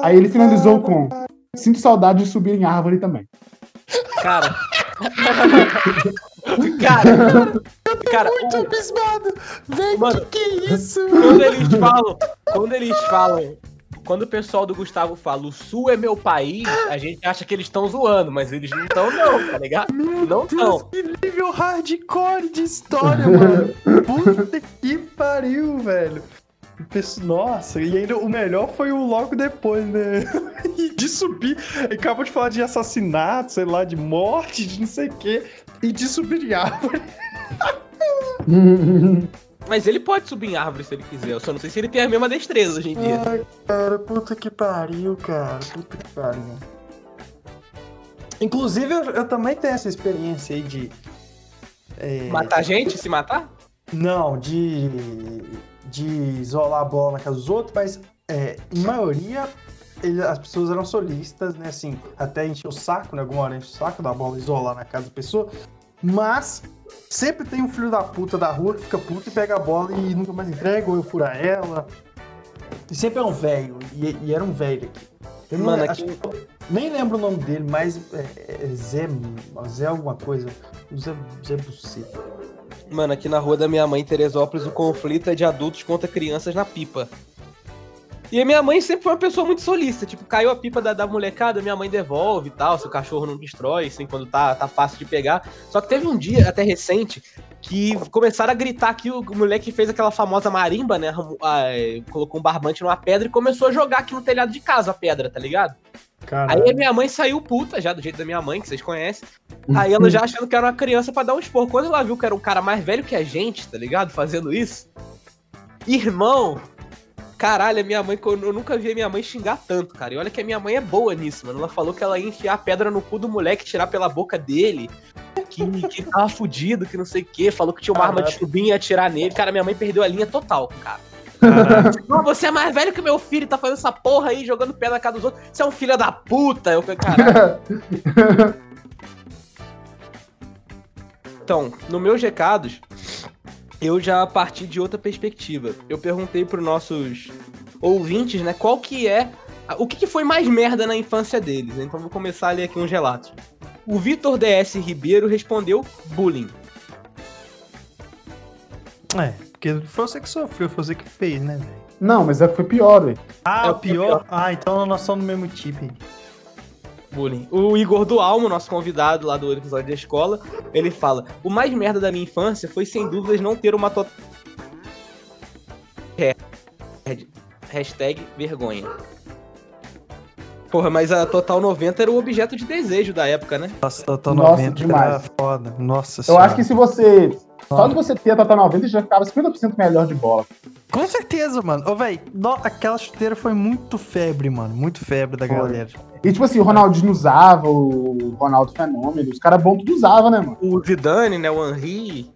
Aí ele finalizou com: Sinto saudade de subir em árvore também. Cara. Cara. Cara, Muito o- abismado! Véi, Mano, que que é isso? quando eles falam. Quando eles falam. Quando o pessoal do Gustavo fala o Sul é meu país, a gente acha que eles estão zoando, mas eles não estão, não, tá ligado? não Deus, estão. que nível hardcore de história, mano. [LAUGHS] Puta que pariu, velho. Nossa, e ainda o melhor foi o logo depois, né? E [LAUGHS] de subir. Acabou de falar de assassinato, sei lá, de morte, de não sei o quê. E de subir em árvore. [LAUGHS] Mas ele pode subir em árvore se ele quiser. Eu só não sei se ele tem a mesma destreza hoje em dia. Ai, cara, puta que pariu, cara. Puta que pariu. Inclusive, eu, eu também tenho essa experiência aí de. é, Matar gente? Se matar? Não, de. De isolar a bola na casa dos outros, mas é, em maioria ele- as pessoas eram solistas, né? Assim, até encher o saco, né? Alguma hora enche o saco da bola isolar na casa da pessoa. Mas sempre tem um filho da puta da rua que fica puto e pega a bola e nunca mais entrega, ou eu fura ela. E sempre é um velho, e, e era um velho aqui. Eu não- Mano, acho aqui- nem lembro o nome dele, mas é, é Zé, Zé alguma coisa. Zé, Zé Buceta. Mano, aqui na rua da minha mãe, em Teresópolis, o conflito é de adultos contra crianças na pipa. E a minha mãe sempre foi uma pessoa muito solista. Tipo, caiu a pipa da, da molecada, minha mãe devolve e tal, se o cachorro não destrói, assim, quando tá, tá fácil de pegar. Só que teve um dia, até recente, que começaram a gritar que o moleque fez aquela famosa marimba, né? ah, é, colocou um barbante numa pedra e começou a jogar aqui no telhado de casa a pedra, tá ligado? Caralho. Aí a minha mãe saiu puta, já do jeito da minha mãe, que vocês conhecem. Aí ela já achando que era uma criança pra dar um esporro. Quando ela viu que era um cara mais velho que a gente, tá ligado? Fazendo isso. Irmão, caralho, a minha mãe, eu nunca vi a minha mãe xingar tanto, cara. E olha que a minha mãe é boa nisso, mano. Ela falou que ela ia enfiar a pedra no cu do moleque, tirar pela boca dele. Que, que ele tava fudido, que não sei o quê. Falou que tinha uma arma de chubinho e ia atirar nele. Cara, minha mãe perdeu a linha total, cara. Não, você é mais velho que meu filho, tá fazendo essa porra aí, jogando pedra na cara dos outros. Você é um filho da puta. Eu falei, caralho. [LAUGHS] Então, no meus recados, eu já parti de outra perspectiva. Eu perguntei pros nossos ouvintes, né, qual que é. O que, que foi mais merda na infância deles? Então vou começar a ler aqui uns relatos. O Vitor DS Ribeiro respondeu bullying. É, porque foi você que sofreu, foi você que fez, né, velho? Não, mas é que foi pior, velho. Ah, É o o pior? Ah, então nós somos do mesmo tipo. hein? Bullying. O Igor do Almo, nosso convidado lá do episódio da escola, ele fala: O mais merda da minha infância foi sem dúvidas não ter uma total. Hashtag vergonha. Porra, mas a Total 90 era o objeto de desejo da época, né? Nossa, Total Nossa, 90 demais. era foda. Nossa Eu senhora. acho que se você. Só de você ter a Total 90 já ficava 50% melhor de bola. Com certeza, mano. Ô, velho, aquela chuteira foi muito febre, mano. Muito febre da Foi. galera. E tipo assim, o Ronaldinho usava, o Ronaldo Fenômeno, os caras bons tudo usava, né, mano? O Zidane, né? O Henry.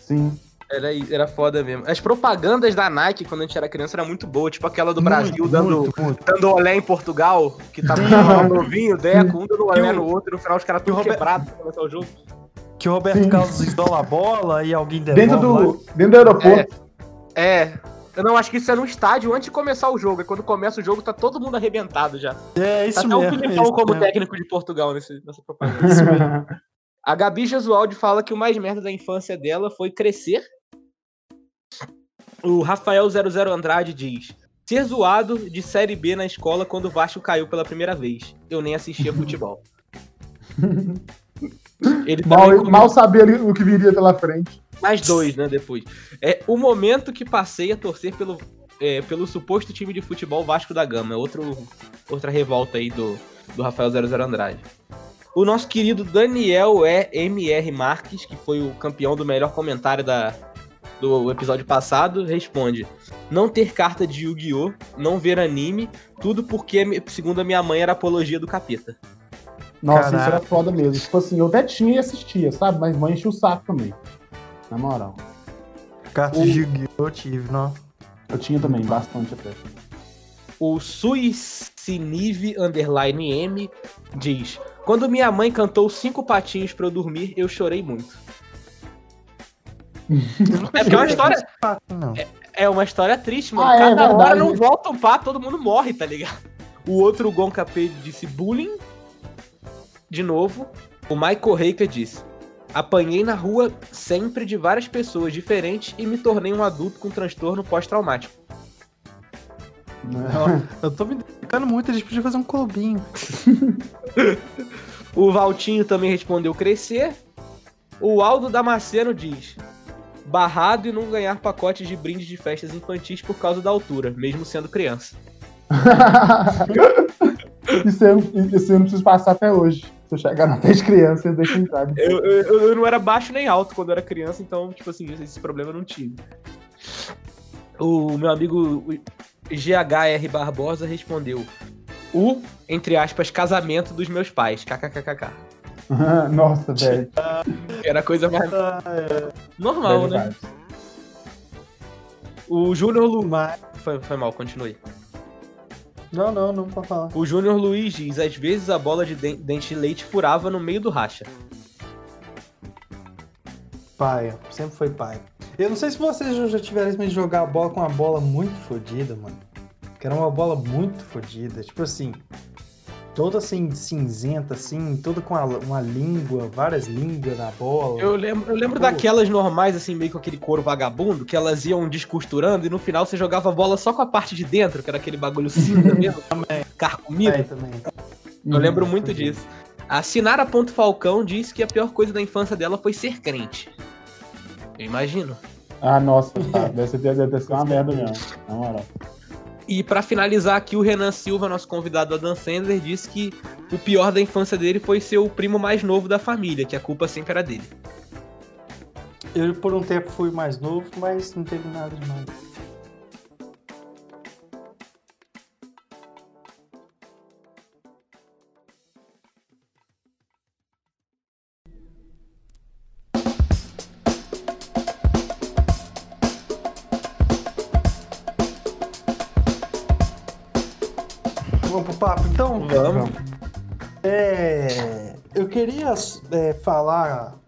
Sim. Era, era foda mesmo. As propagandas da Nike quando a gente era criança era muito boa, tipo aquela do Brasil Muito, dando, muito, muito. dando olé em Portugal, que tava um novinho, Deco, um dando olé no outro, e no final os caras tudo quebrados pra começar o jogo. Que o Roberto Sim. Carlos isola a bola e alguém devolve Dentro lá. do, dentro do aeroporto. É. Eu não acho que isso é no estádio antes de começar o jogo. E quando começa o jogo, tá todo mundo arrebentado já. É, isso Tá até o mesmo. Filipão isso como mesmo. técnico de Portugal nesse, nessa propaganda. [LAUGHS] A Gabi Jesualdi fala que o mais merda da infância dela foi crescer. O Rafael 00 Andrade diz: Ser zoado de Série B na escola quando o Vasco caiu pela primeira vez. Eu nem assistia futebol. [LAUGHS] Ele mal, comentou- mal sabia o que viria pela frente. mais dois, né, depois. É o momento que passei a torcer pelo, é, pelo suposto time de futebol Vasco da Gama. Outro, outra revolta aí do, do Rafael 00 Andrade. O nosso querido Daniel é MR Marques, que foi o campeão do melhor comentário da, do episódio passado, responde: Não ter carta de Yu-Gi-Oh!, não ver anime, tudo porque, segundo a minha mãe, era apologia do capeta. Nossa, Caraca. isso era foda mesmo. Tipo assim, eu até tinha e assistia, sabe? Mas mãe enchia o saco também. Na moral. Carta de Yu-Gi-Oh! eu tive, não. Eu tinha também, bastante até. O Suicinive Underline M diz: Quando minha mãe cantou cinco patinhos pra eu dormir, eu chorei muito. [LAUGHS] É porque é uma história, é uma história triste, mano. Ah, é Cada hora verdade. não volta um pato, todo mundo morre, tá ligado? O outro Gonka P disse bullying. De novo. O Michael Reika disse: Apanhei na rua sempre de várias pessoas diferentes e me tornei um adulto com transtorno pós-traumático. Eu tô me dedicando muito, a gente podia fazer um clubinho. [LAUGHS] O Valtinho também respondeu crescer. O Aldo Damasceno diz: barrado e não ganhar pacotes de brindes de festas infantis por causa da altura, mesmo sendo criança. [LAUGHS] isso, eu, isso eu não preciso passar até hoje. Se eu chegar na pé de criança, eu deixo entrar. [LAUGHS] Eu, eu, eu não era baixo nem alto quando eu era criança, então, tipo assim, esse problema eu não tive. O meu amigo GHR Barbosa respondeu: o, entre aspas, casamento dos meus pais. KKKKK. [LAUGHS] Nossa, velho. Era coisa mais normal, né? O Júnior Lu... Mas. Foi, foi mal, continue. Não, não, não pode falar. O Júnior Luiz diz: às vezes a bola de den- dente de leite furava no meio do racha. Paia, sempre foi paia. Eu não sei se vocês já- já tiveram isso de jogar a bola com uma bola muito fodida, mano. Que era uma bola muito fodida. Tipo assim, toda assim, cinzenta, assim, toda com a- uma língua, várias línguas na bola. Eu lembro, eu lembro Pô. daquelas normais, assim, meio com aquele couro vagabundo, que elas iam descosturando e no final você jogava a bola só com a parte de dentro, que era aquele bagulho cinza [LAUGHS] mesmo, carcomido. É, também. Eu lembro muito fodido. disso. A Sinara Ponto Falcão diz que a pior coisa da infância dela foi ser crente. Eu imagino. Ah, nossa, tá. deve, ser, deve ter sido uma merda mesmo. Na moral. E pra finalizar aqui, o Renan Silva, nosso convidado Adam Sandler, disse que o pior da infância dele foi ser o primo mais novo da família, que a culpa sempre era dele. Eu por um tempo fui mais novo, mas não teve nada demais. Vamos. É, eu queria é, falar.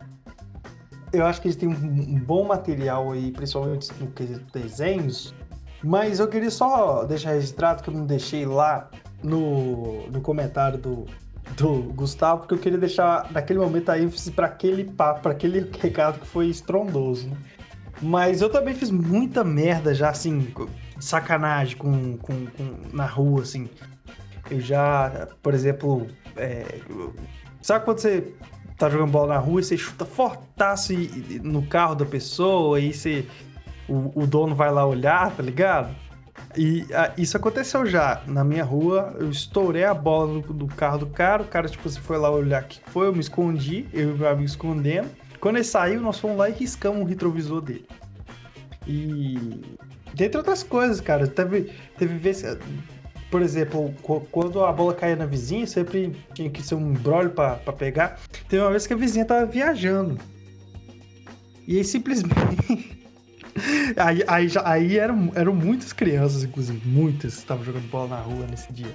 Eu acho que eles têm um, bom material aí, principalmente no quesito desenhos. Mas eu queria só deixar registrado que eu não deixei lá no, no comentário do, do Gustavo, porque eu queria deixar naquele momento a ênfase para aquele papo, para aquele recado que foi estrondoso, né? Mas eu também fiz muita merda já, assim, sacanagem com, com, com- na rua, assim. Eu já, por exemplo, é, sabe quando você tá jogando bola na rua e você chuta fortaço e- e- no carro da pessoa, aí você, o, o dono vai lá olhar, tá ligado? E ah, isso aconteceu já. Na minha rua, eu estourei a bola no- do carro do cara, o cara, tipo, você foi lá olhar que foi, eu me escondi, eu e meu amigo escondendo. Quando ele saiu, nós fomos lá e riscamos o retrovisor dele. E. Dentre outras coisas, cara, teve, teve vezes. Por exemplo, quando a bola caía na vizinha, sempre tinha que ser um embrólio pra, pra pegar. Teve uma vez que a vizinha tava viajando. E aí simplesmente. [LAUGHS] Aí, aí, aí eram, eram muitas crianças, inclusive, muitas que estavam jogando bola na rua nesse dia.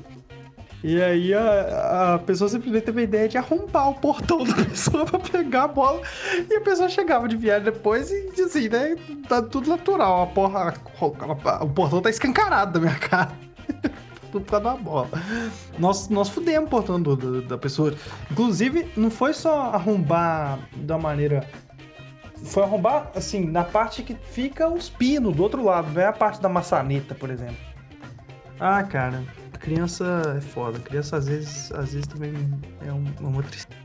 E aí a, a pessoa simplesmente teve a ideia de arrombar o portão [LAUGHS] da pessoa pra pegar a bola. E a pessoa chegava de viagem depois e assim, né? Tá tudo natural. A porra, a- o portão tá escancarado da minha [LAUGHS] cara. Por causa da bola. Nós, nós fudemos o portão do- do- da pessoa. Inclusive, não foi só arrombar da maneira. Foi arrombar, assim, na parte que fica os pinos do outro lado, não é a parte da maçaneta, por exemplo. Ah, cara, criança é foda. Criança às vezes, às vezes também é um- uma tristeza.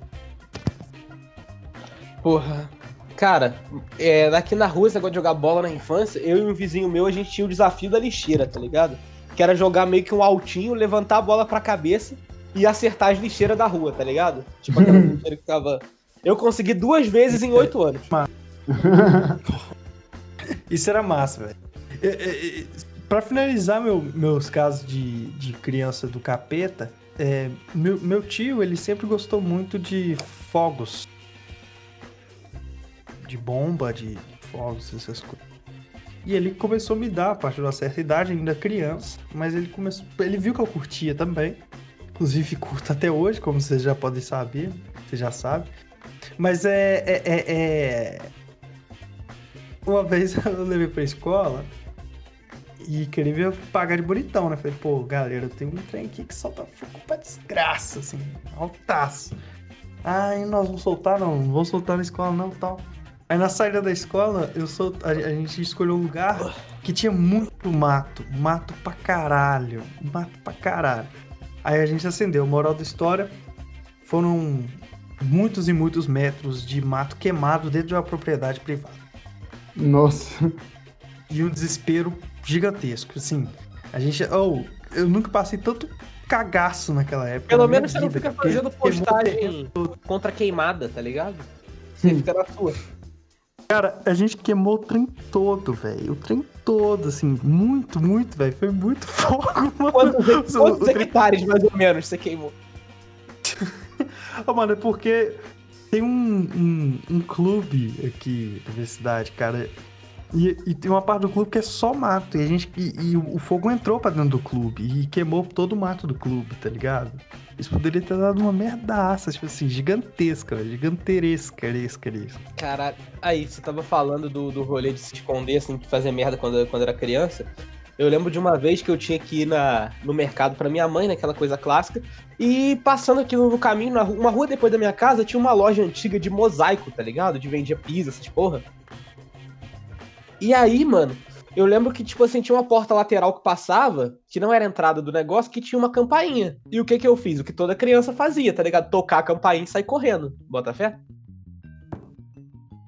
Porra. Cara, é, daqui na rua, esse negócio de jogar bola na infância, eu e um vizinho meu, a gente tinha o desafio da lixeira, tá ligado? Que era jogar meio que um altinho, levantar a bola pra cabeça e acertar as lixeiras da rua, tá ligado? Tipo aquela lixeira que ficava. Eu consegui duas vezes em oito [LAUGHS] anos. Isso era massa, velho. Pra finalizar meu- meus casos de, de criança do capeta, é, meu, meu tio, ele sempre gostou muito de fogos. De bomba, de fogos, essas coisas. E ele começou a me dar a partir de uma certa idade, ainda criança, mas ele começou. Ele viu que eu curtia também. Inclusive curto até hoje, como vocês já podem saber. Você já sabe. Mas é, é, é- é- Uma vez [LAUGHS] eu levei pra escola e queria pagar de bonitão, né? Falei, pô, galera, eu tenho um trem aqui que solta fogo pra desgraça, assim, altaço. Ai, nós vamos soltar, não, não vamos soltar na escola, não, tal. Aí na saída da escola, eu sol... a, a gente escolheu um lugar que tinha muito mato, mato pra caralho, mato pra caralho. Aí a gente acendeu, moral da história, foram muitos e muitos metros de mato queimado dentro de uma propriedade privada Nossa. e um desespero gigantesco. Assim, a gente. Oh, eu nunca passei tanto cagaço naquela época. Pelo na menos você não fica fazendo queimou postagem contra queimada, tá ligado? Você Sim. fica na sua. Cara, a gente queimou o trem todo, velho. O trem todo, assim, muito, muito, velho. Foi muito [LAUGHS] fogo, mano. Quantos, quantos trem- hectares, mais ou menos, você queimou? [LAUGHS] Ô, mano, é porque tem um, um, um clube aqui na cidade, cara. E, e tem uma parte do clube que é só mato. E, a gente, e, e o fogo entrou pra dentro do clube e queimou todo o mato do clube, tá ligado? Isso poderia ter dado uma merdaça, tipo assim, gigantesca, eresca, eresca. Caralho. Aí, você tava falando do, do rolê de se esconder, assim, de fazer merda quando, quando era criança. Eu lembro de uma vez que eu tinha que ir na, no mercado pra minha mãe, naquela coisa clássica. E passando aqui no, caminho, na ru- uma rua depois da minha casa, tinha uma loja antiga de mosaico, tá ligado? De vendia pizza, essas porra. E aí, mano, eu lembro que, tipo assim, tinha uma porta lateral que passava, que não era a entrada do negócio, que tinha uma campainha. E o que que eu fiz? O que toda criança fazia, tá ligado? Tocar a campainha e sair correndo. Bota fé?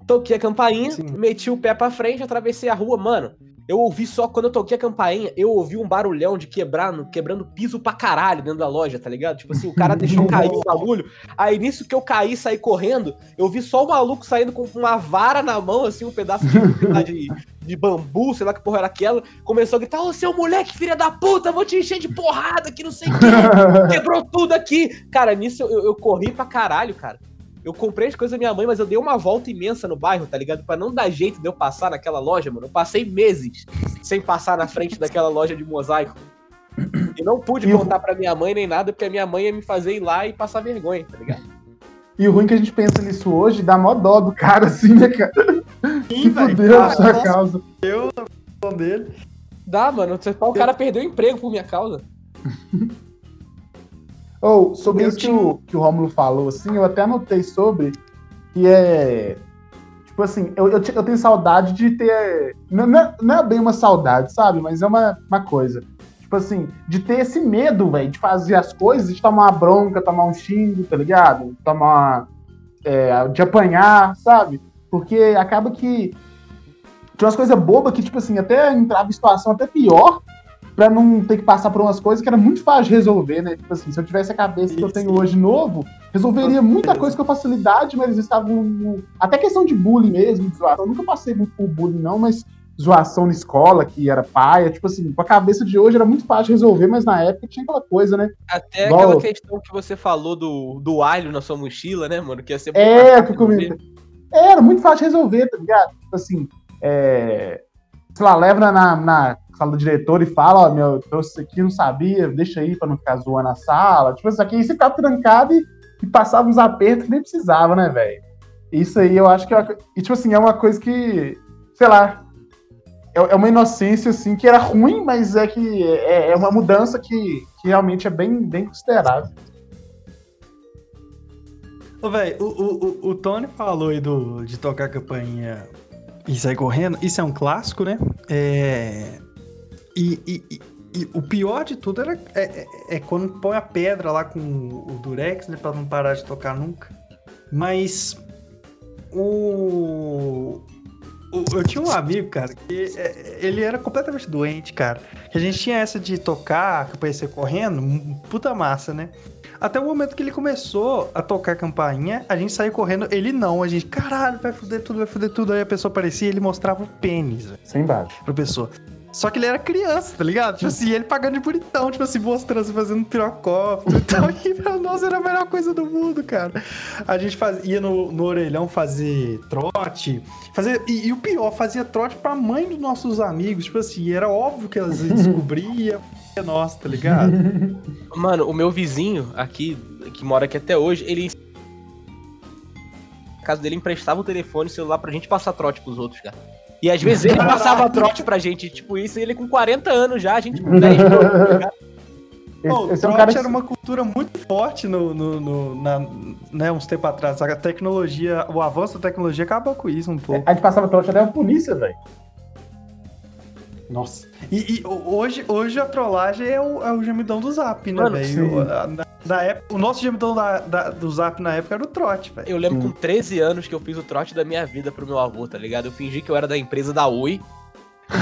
Toquei a campainha, Sim. meti o pé pra frente, atravessei a rua, mano. Eu ouvi só, quando eu toquei a campainha, eu ouvi um barulhão de quebrando, quebrando piso pra caralho dentro da loja, tá ligado? Tipo assim, o cara deixou [LAUGHS] cair o bagulho. Aí nisso que eu caí e saí correndo, eu vi só o maluco saindo com uma vara na mão, assim, um pedaço de, de, de bambu, sei lá que porra era aquela. Começou a gritar: Ô seu moleque, filha da puta, vou te encher de porrada que não sei o quê. [LAUGHS] Quebrou tudo aqui. Cara, nisso eu, eu corri pra caralho, cara. Eu comprei as coisas da minha mãe, mas eu dei uma volta imensa no bairro, tá ligado? Pra não dar jeito de eu passar naquela loja, mano. Eu passei meses sem passar na frente daquela loja de mosaico. E não pude E o- contar pra minha mãe nem nada, porque a minha mãe ia me fazer ir lá e passar vergonha, tá ligado? E o ruim que a gente pensa nisso hoje dá mó dó do cara, assim, né, cara? Sim, Que velho. fudeu a sua causa. Eu dele. Dá, mano. Você- O cara perdeu o emprego por minha causa. [LAUGHS] Ou, sobre Eu isso que o, que o Rômulo falou, assim, eu até anotei sobre, que é. Tipo assim, eu, eu, eu tenho saudade de ter. Não, não é, não é bem uma saudade, sabe? Mas é uma, uma coisa. Tipo assim, de ter esse medo, velho, de fazer as coisas, de tomar uma bronca, tomar um xingo, tá ligado? Tomar. é, de apanhar, sabe? Porque acaba que. Tinha umas coisas bobas que, tipo assim, até entrava em situação até pior pra não ter que passar por umas coisas que era muito fácil de resolver, né? Tipo assim, se eu tivesse a cabeça que eu Isso. tenho hoje novo, resolveria muita coisa com facilidade, mas eles estavam. Até questão de bullying mesmo, de zoação. Eu nunca passei muito por bullying, não, mas zoação na escola, que era paia, tipo assim, com a cabeça de hoje era muito fácil de resolver, mas na época tinha aquela coisa, né? Até Igual- aquela questão que você falou do, do alho na sua mochila, né, mano? Que ia ser muito É, que. É, era muito fácil de resolver, tá ligado? Tipo assim, é, sei lá, leva na, na sala do diretor e fala, ó, meu, eu trouxe aqui, não sabia, deixa aí pra não ficar zoando a sala. Tipo, isso aqui, você ficava trancado e, e passava uns apertos que nem precisava, né, velho? Isso aí eu acho que é uma, e, tipo assim, é uma coisa que, sei lá, é, é uma inocência, assim, que era ruim, mas é que é, é uma mudança que, que realmente é bem, bem considerável. Ô, velho, o, o, o Tony falou aí do, de tocar a campainha e sair correndo. Isso é um clássico, né? É... E, e- e- e o pior de tudo era, é, é- é quando põe a pedra lá com o, Durex, né? Pra não parar de tocar nunca. Mas o... o- eu tinha um amigo, cara, que é, ele era completamente doente, cara. Que a gente tinha essa de tocar, que parecia correndo, puta massa, né? Até o momento que ele começou a tocar a campainha, a gente saiu correndo, ele não. A gente, caralho, vai fuder tudo, vai fuder tudo. Aí a pessoa aparecia e ele mostrava o pênis, velho, Sem base. pra pessoa. Só que ele era criança, tá ligado? Tipo assim, ele pagando de bonitão, tipo assim, mostrando, assim, fazendo pirocóptero e tal. [LAUGHS] E pra nós era a melhor coisa do mundo, cara. A gente faz, ia no, no orelhão fazer trote. Fazer, e, e o pior, fazia trote pra mãe dos nossos amigos. Tipo assim, era óbvio que elas descobriam. É nossa, tá ligado? [LAUGHS] Mano, o meu vizinho aqui, que mora aqui até hoje, ele. Na casa dele emprestava o telefone e o celular pra gente passar trote pros outros, cara. E às vezes ele passava trote pra gente, tipo isso, e ele com 40 anos já, a gente com 10 anos, tá Pô, o esse é um trote cara que... era uma cultura muito forte no, no, no- na, né, uns tempos atrás. A tecnologia, o avanço da tecnologia acabou com isso um pouco. A gente passava trote até a polícia, velho. Nossa. E, e hoje, hoje a trollagem é o, é o gemidão do Zap, né, velho? Na, época, o nosso gemidão da- da- do Zap na época era o trote, velho. Eu lembro com 13 anos que eu fiz o trote da minha vida pro meu avô, tá ligado? Eu fingi que eu era da empresa da Oi.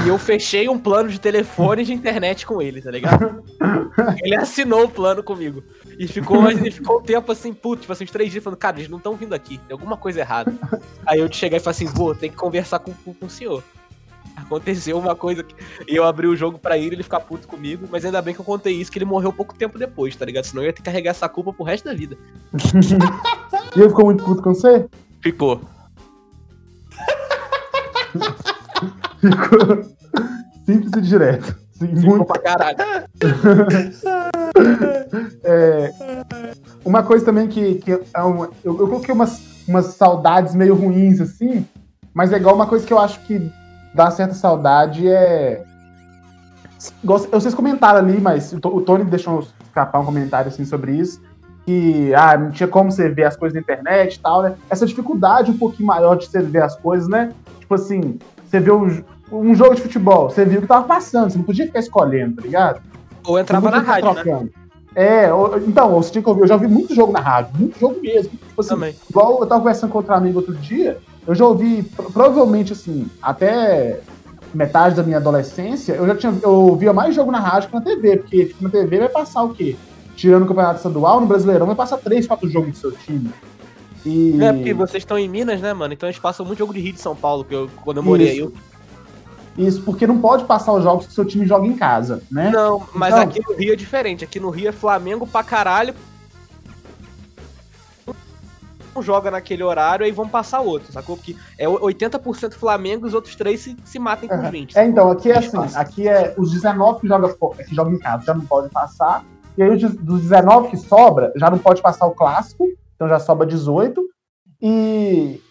E eu fechei um plano de telefone e de internet com ele, tá ligado? [LAUGHS] Ele assinou o plano comigo. E ficou, ele ficou um tempo assim, puto, tipo assim, uns três dias falando, cara, eles não estão vindo aqui, tem alguma coisa errada. Aí eu te cheguei e falei assim, vô, tem que conversar com, com, com o senhor. Aconteceu uma coisa que e eu abri o jogo pra ele, ele ficar puto comigo, mas ainda bem que eu contei isso, que ele morreu pouco tempo depois, tá ligado? Senão eu ia ter que carregar essa culpa pro resto da vida. [LAUGHS] E ele ficou muito puto com você? Ficou. [LAUGHS] Ficou simples e direto. Sim, Ficou muito. pra caralho. [LAUGHS] É, uma coisa também que, que é um- eu, eu coloquei umas, umas saudades meio ruins, assim, mas é igual uma coisa que eu acho que dá certa saudade é. Vocês comentaram ali, mas o To- o Tony deixou escapar um comentário assim sobre isso. Que ah, não tinha como você ver as coisas na internet e tal, né? Essa dificuldade um pouquinho maior de você ver as coisas, né? Tipo assim, você vê um, um jogo de futebol, você viu o que tava passando, você não podia ficar escolhendo, tá ligado? Ou entrava na rádio, ficar né? É, então, você tinha que ouvir. Eu já ouvi muito jogo na rádio, muito jogo mesmo. Tipo assim, Também. igual eu tava conversando com outro amigo outro dia, eu já ouvi, pro- provavelmente assim, até metade da minha adolescência, eu já tinha, eu ouvia mais jogo na rádio que na TV, porque tipo, na TV vai passar o quê? Tirando o campeonato estadual, no Brasileirão vai passar três, quatro jogos do seu time. E... É, porque vocês estão em Minas, né, mano? Então eles passam muito jogo de Rio de São Paulo, que eu, quando eu morei aí. Eu... Isso, porque não pode passar os jogos que seu time joga em casa, né? Não, mas Então- aqui no Rio é diferente. Aqui no Rio é Flamengo pra caralho. Um joga naquele horário, aí vão passar outro, sacou? Porque é 80% Flamengo e os outros três se, se matem com os 20. É, então, aqui é assim, aqui é os 19 que jogam que joga em casa já não pode passar. E aí, dos 19 que sobra, já não pode passar o clássico, então já sobra 18. E,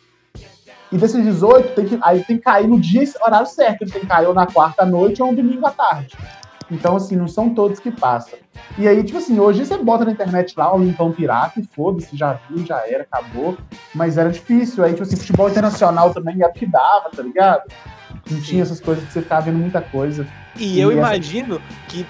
e desses 18, tem que, aí tem que cair no dia horário certo. Ele tem que cair ou na quarta à noite ou no domingo à tarde. Então, assim, não são todos que passam. E aí, tipo assim, hoje você bota na internet lá o limpão pirata e foda-se, já viu, já era, acabou. Mas era difícil. Aí, tipo assim, futebol internacional também era o que dava, tá ligado? Não tinha essas coisas que você ficava vendo muita coisa. E eu E essa- imagino que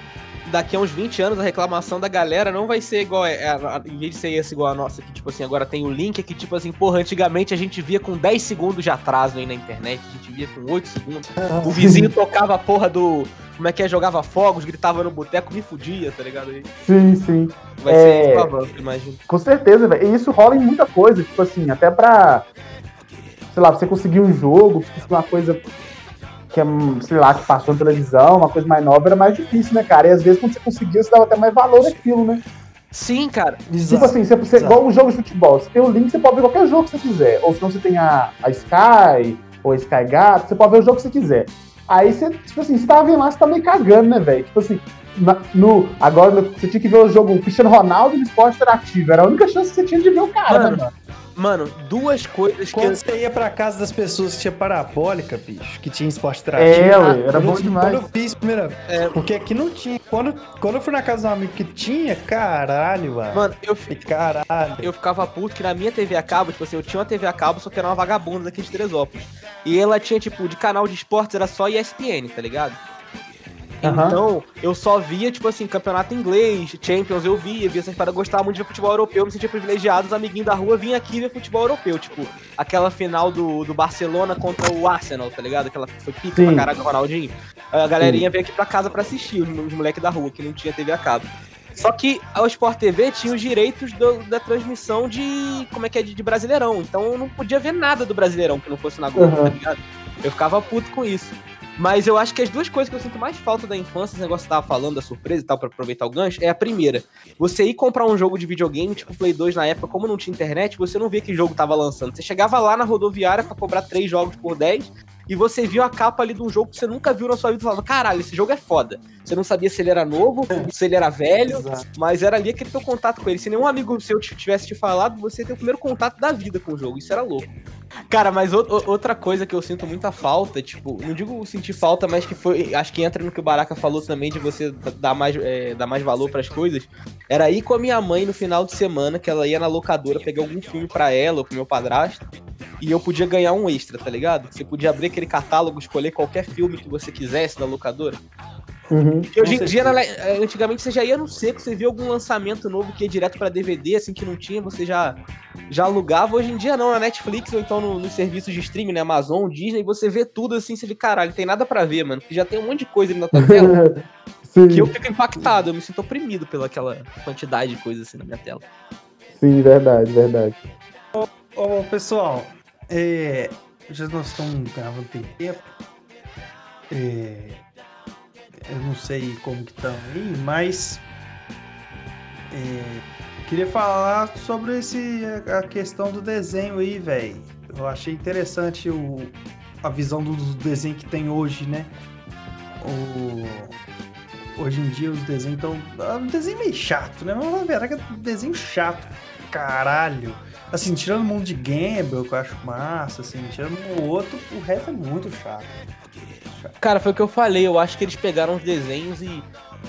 daqui a uns 20 anos a reclamação da galera não vai ser igual. É, a- a- em vez de ser essa igual a nossa, que tipo assim, agora tem o link que, tipo assim, porra, antigamente a gente via com 10 segundos de atraso aí na internet, a gente via com 8 segundos. O [LAUGHS] vizinho tocava a porra do. Como é que é? Jogava fogos, gritava no boteco, me fudia, tá ligado? Aí Sim, sim. Vai É. ser esse avanço, imagino. Com certeza, velho. E isso rola em muita coisa, tipo assim, até pra. Sei lá, pra você conseguir um jogo, uma coisa que é, sei lá, que passou na televisão, uma coisa mais nova, era mais difícil, né, cara? E às vezes quando você conseguia, você dava até mais valor naquilo, né? Sim, cara. Tipo assim, você, você, exato. igual um jogo de futebol, você tem o link, você pode ver qualquer jogo que você quiser. Ou se não, você tem a, a Sky, ou a Sky Gato, você pode ver o jogo que você quiser. Aí você, tipo assim, você tava vendo lá, você tá meio cagando, né, velho? Tipo assim, na- no, agora no- você tinha que ver o jogo o Cristiano Ronaldo no esporte interativo. Era a única chance que você tinha de ver o cara, Mano, né, mano? Mano, duas coisas que. Quando eu- você ia pra casa das pessoas que tinha parabólica, bicho, que tinha esporte É, interativo. ué, era quando bom eu- demais. Quando eu fiz primeira É. Porque aqui não tinha. Quando, quando eu fui na casa de um amigo que tinha, caralho, mano. Mano, eu, Caralho. eu ficava puto que na minha TV a cabo, tipo assim, eu tinha uma TV a cabo, só que era uma vagabunda daqui de Teresópolis. E ela tinha, tipo, de canal de esportes era só ESPN, tá ligado? Aham. Então, eu só via, tipo assim, campeonato inglês, Champions, eu via, via essas paradas, gostava muito de futebol europeu, me sentia privilegiado, os amiguinhos da rua vinham aqui ver futebol europeu, tipo, aquela final do, do Barcelona contra o Arsenal, tá ligado? Aquela que foi pica Sim. pra o Ronaldinho. A galerinha veio aqui pra casa pra assistir, os, os moleques da rua, que não tinha TV a cabo. Só que o Sport TV tinha os direitos do- da transmissão de. Como é que é? De, de Brasileirão. Então eu não podia ver nada do Brasileirão que não fosse na Globo, Uhum. tá ligado? Eu ficava puto com isso. Mas eu acho que as duas coisas que eu sinto mais falta da infância, esse negócio que você tava falando, da surpresa e tal, pra aproveitar o gancho, é a primeira. Você ir comprar um jogo de videogame, tipo Play 2 na época, como não tinha internet, você não via que jogo tava lançando. Você chegava lá na rodoviária pra cobrar três jogos por 10 e você viu a capa ali de um jogo que você nunca viu na sua vida e falava, caralho, esse jogo é foda. Você não sabia se ele era novo, se ele era velho, mas era ali aquele teu contato com ele. Se nenhum amigo seu tivesse te falado, você ia ter o primeiro contato da vida com o jogo. Isso era louco. Cara, mas outra coisa que eu sinto muita falta, tipo, não digo sentir falta, mas que foi. Acho que entra no que o Baraka falou também de você dar mais, é, dar mais valor pras coisas. Era ir com a minha mãe no final de semana, que ela ia na locadora pegar algum filme pra ela ou pro meu padrasto. E eu podia ganhar um extra, tá ligado? Você podia abrir aquele catálogo, escolher qualquer filme que você quisesse da locadora. Uhum. E hoje em dia, na le- eh, antigamente você já ia no seco, você via algum lançamento novo que ia direto pra DVD, assim que não tinha, você já, já alugava. Hoje em dia não, na Netflix ou então no- nos serviços de streaming, né, Amazon, Disney, você vê tudo assim, você vê, caralho, tem nada pra ver, mano, porque já tem um monte de coisa ali na tua tela [LAUGHS] sim, que eu fico impactado, eu me sinto oprimido pela aquela quantidade de coisas assim na minha tela. sim, verdade, verdade. Ô, pessoal, é, já nós estamos gravando tem tempo. É, eu não sei como que estão aí, mas é, queria falar sobre esse a questão do desenho aí, velho. Eu achei interessante o, a visão do, desenho que tem hoje, né? O, hoje em dia os desenhos estão. É um desenho meio chato, né? Mas na verdade é um desenho chato. Caralho. Assim, tirando o mundo de Gamble, que eu acho massa, assim, tirando ou outro, o resto é muito chato. Cara, foi o que eu falei, eu acho que eles pegaram os desenhos e.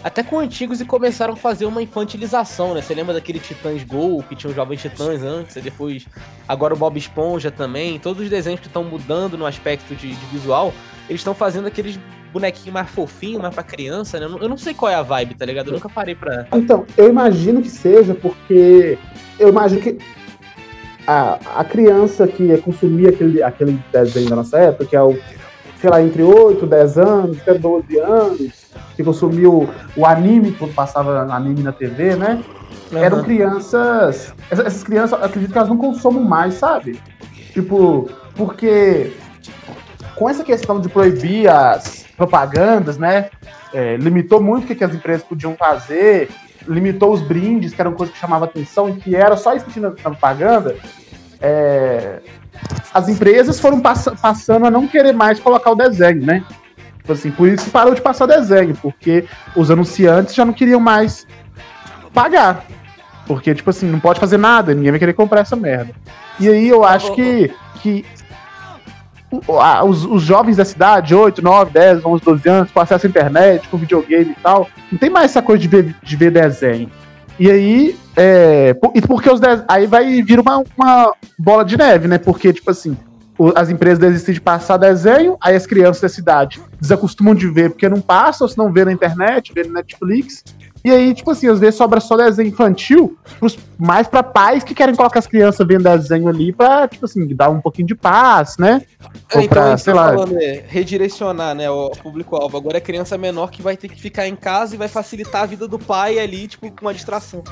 Até com antigos e começaram a fazer uma infantilização, né? Você lembra daquele Titãs Go, que tinha os Jovens Titãs antes, e depois. Agora o Bob Esponja também. Todos os desenhos que estão mudando no aspecto de, de visual, eles estão fazendo aqueles bonequinhos mais fofinhos, mais pra criança, né? Eu não- Eu não sei qual é a vibe, tá ligado? Eu nunca parei pra. Então, eu imagino que seja porque eu imagino que a, a criança que ia consumir aquele, aquele desenho da nossa época, que é o, sei lá, entre 8, 10 anos, até 12 anos, que consumiu o anime, quando passava anime na TV, né? Eram Aham. crianças. Essas, crianças, acredito que elas não consomem mais, sabe? Tipo, porque com essa questão de proibir as propagandas, né? é, limitou muito o que, as empresas podiam fazer, limitou os brindes, que eram coisas que chamavam atenção e que era só isso que tinha na propaganda. é, as empresas foram passa- passando a não querer mais colocar o desenho, né? Tipo assim, por isso parou de passar desenho, porque os anunciantes já não queriam mais pagar. Porque, tipo assim, não pode fazer nada, ninguém vai querer comprar essa merda. E aí eu acho que, que os, os jovens da cidade, 8, 9, 10, 11, 12 anos, com acesso à internet, com videogame e tal, não tem mais essa coisa de ver, de ver desenho. E aí, é, e porque os de- aí vai vir uma, uma bola de neve, né? Porque, tipo assim, as empresas desistem de passar desenho, aí as crianças da cidade desacostumam de ver porque não passam, ou se não vê na internet, vê no Netflix. E aí, tipo assim, às vezes sobra só desenho infantil, pros, mais pra pais que querem colocar as crianças vendo desenho ali pra, tipo assim, dar um pouquinho de paz, né? É, Ou então, pra, sei lá. falando, é, redirecionar, né, o público-alvo. Agora é criança menor que vai ter que ficar em casa e vai facilitar a vida do pai ali, tipo, com uma distração.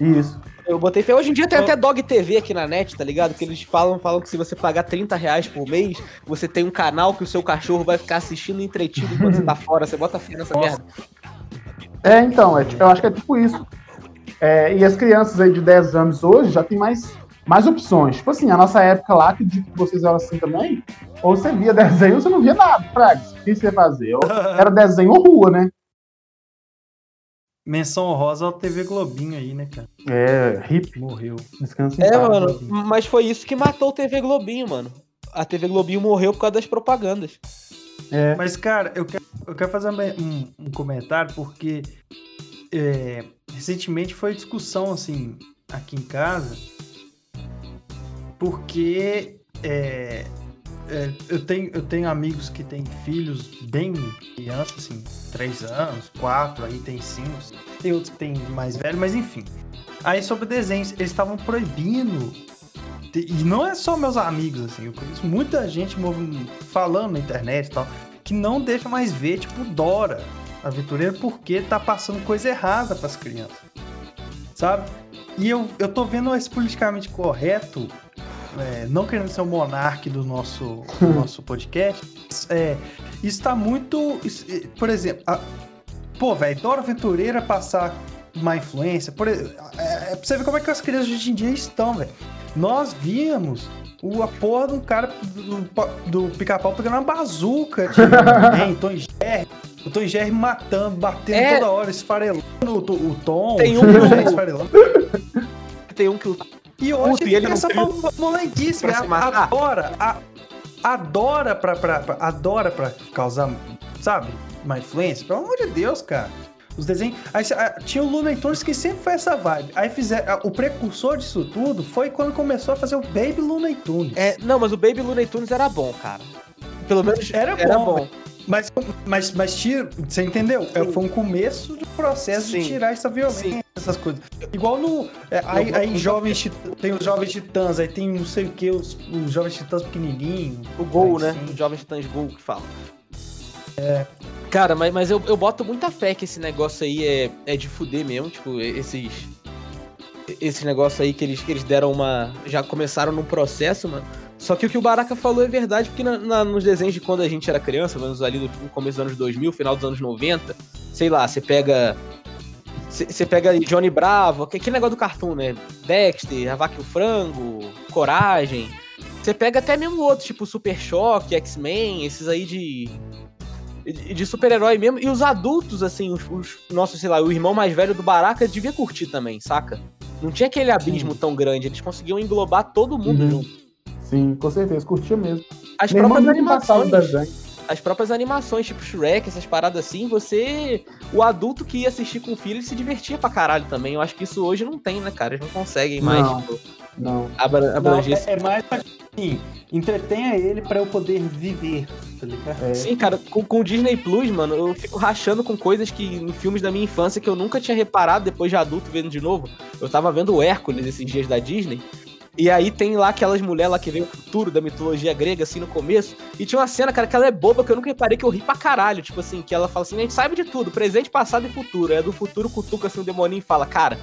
Isso. Eu botei fé. Hoje em dia tem até Dog TV aqui na net, tá ligado? Que eles falam, falam que se você pagar 30 reais por mês, você tem um canal que o seu cachorro vai ficar assistindo entretido enquanto você tá [LAUGHS] fora. Você bota fé nessa merda. É, então, é, tipo, eu acho que é tipo isso. É, e as crianças aí de 10 anos hoje já tem mais, mais opções. Tipo assim, a nossa época lá, que vocês eram assim também, ou você via desenho ou você não via nada, Frags. O que você ia fazer? Ou [LAUGHS] era desenho ou rua, né? Menção honrosa ao TV Globinho aí, né, cara? É, hip. Morreu. Descansa em É, paz. mano. Mas foi isso que matou o TV Globinho, mano. A TV Globinho morreu por causa das propagandas. É. Mas, cara, eu quero, eu quero fazer um, um comentário porque é, recentemente foi discussão, assim, aqui em casa, porque é, é, eu, tenho, eu tenho amigos que têm filhos bem crianças, assim, 3 anos, 4, aí tem 5. Tem outros que têm mais velho, mas enfim. Aí sobre desenhos, eles estavam proibindo. E não é só meus amigos, assim, eu conheço muita gente falando na internet e tal, que não deixa mais ver, tipo, Dora, aventureira, porque tá passando coisa errada pras crianças. Sabe? E eu, eu tô vendo esse politicamente correto, é, não querendo ser o monarca do nosso, do [LAUGHS] nosso podcast, é, isso tá muito. isso- por exemplo, a- pô, velho, Dora Aventureira passar má influência, por, é, é pra você ver como é que as crianças de hoje em dia estão, velho. Nós víamos o, a porra de um cara do, do pica-pau pegando uma bazuca de alguém, [LAUGHS] Tom Jerry. O Tom Jerry matando, batendo É. toda hora, esfarelando o, o Tom. Tem um o que- Jerry esfarelando. [LAUGHS] Tem um que o E hoje Puto, ele essa não molequice, matar. adora, a- adora pra, pra, pra- adora pra causar, sabe, má influência. Pelo amor de Deus, cara. Os desenhos. Aí, tinha o Looney Tunes que sempre foi essa vibe. Aí fizeram. O precursor disso tudo foi quando começou a fazer o Baby Looney Tunes. É, não, mas o Baby Looney Tunes era bom, cara. Pelo menos Era era, bom, bom. Mas, mas, mas tira, você entendeu? É, foi um começo do processo Sim. de tirar essa violência, Sim. Essas coisas. Igual no. é, aí, Eu- aí jovens Tit- tem os jovens titãs, aí tem não sei o que, os, os jovens titãs pequenininhos. O Gol, né? sim. O Jovem Titãs Gol que fala. É. Cara, mas, mas eu, eu boto muita fé que esse negócio aí é, é de fuder mesmo, tipo, esses. Esse negócio aí que eles, que eles deram uma. Já começaram num processo, mano. Só que o que o Baraka falou é verdade, porque na- na- nos desenhos de quando a gente era criança, menos ali no começo dos anos 2000, final dos anos 90, sei lá, você pega. Você pega aí Johnny Bravo, que- aquele negócio do cartoon, né? Dexter, A Vaca e o Frango, Coragem. Você pega até mesmo outros, tipo Super Choque, X-Men, esses aí de. de, super-herói mesmo. E os adultos, assim, os, os nossos, sei lá, o irmão mais velho do Baraka devia curtir também, saca? Não tinha aquele abismo tão grande, eles conseguiam englobar todo mundo Uhum. junto. Sim, com certeza, curtia mesmo. As Meu próprias animações. As próprias animações, tipo Shrek, essas paradas assim, você. O adulto que ia assistir com o filho, se divertia pra caralho também. Eu acho que isso hoje não tem, né, cara? Eles não conseguem mais, Não. tipo, Não. abra- Não, abranger esse é, é mais assim, entretenha ele pra eu poder viver, tá ligado? É. Sim, cara, com, com o Disney Plus, mano, eu fico rachando com coisas que em filmes da minha infância que eu nunca tinha reparado depois de adulto vendo de novo. Eu tava vendo o Hércules esses dias da Disney. E aí tem lá aquelas mulheres lá que vem o futuro da mitologia grega, assim, no começo. E tinha uma cena, cara, que ela é boba, que eu nunca reparei, que eu ri pra caralho. Tipo assim, que ela fala assim, a gente sabe de tudo, presente, passado e futuro. É do futuro, cutuca assim o demoninho e fala, cara,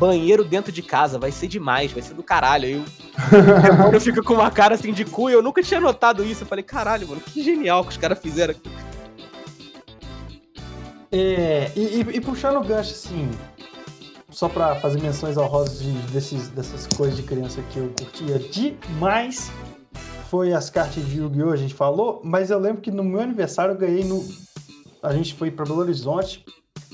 banheiro dentro de casa, vai ser demais, vai ser do caralho. Aí o demônio [LAUGHS] fica com uma cara assim de cu e eu nunca tinha notado isso. Eu falei, caralho, mano, que genial que os caras fizeram. É, e, e- e puxando o gancho, assim, só pra fazer menções honrosas de, desses, dessas coisas de criança que eu curtia demais, foi as cartas de Yu-Gi-Oh! a gente falou, mas eu lembro que no meu aniversário eu ganhei no. A gente foi pra Belo Horizonte,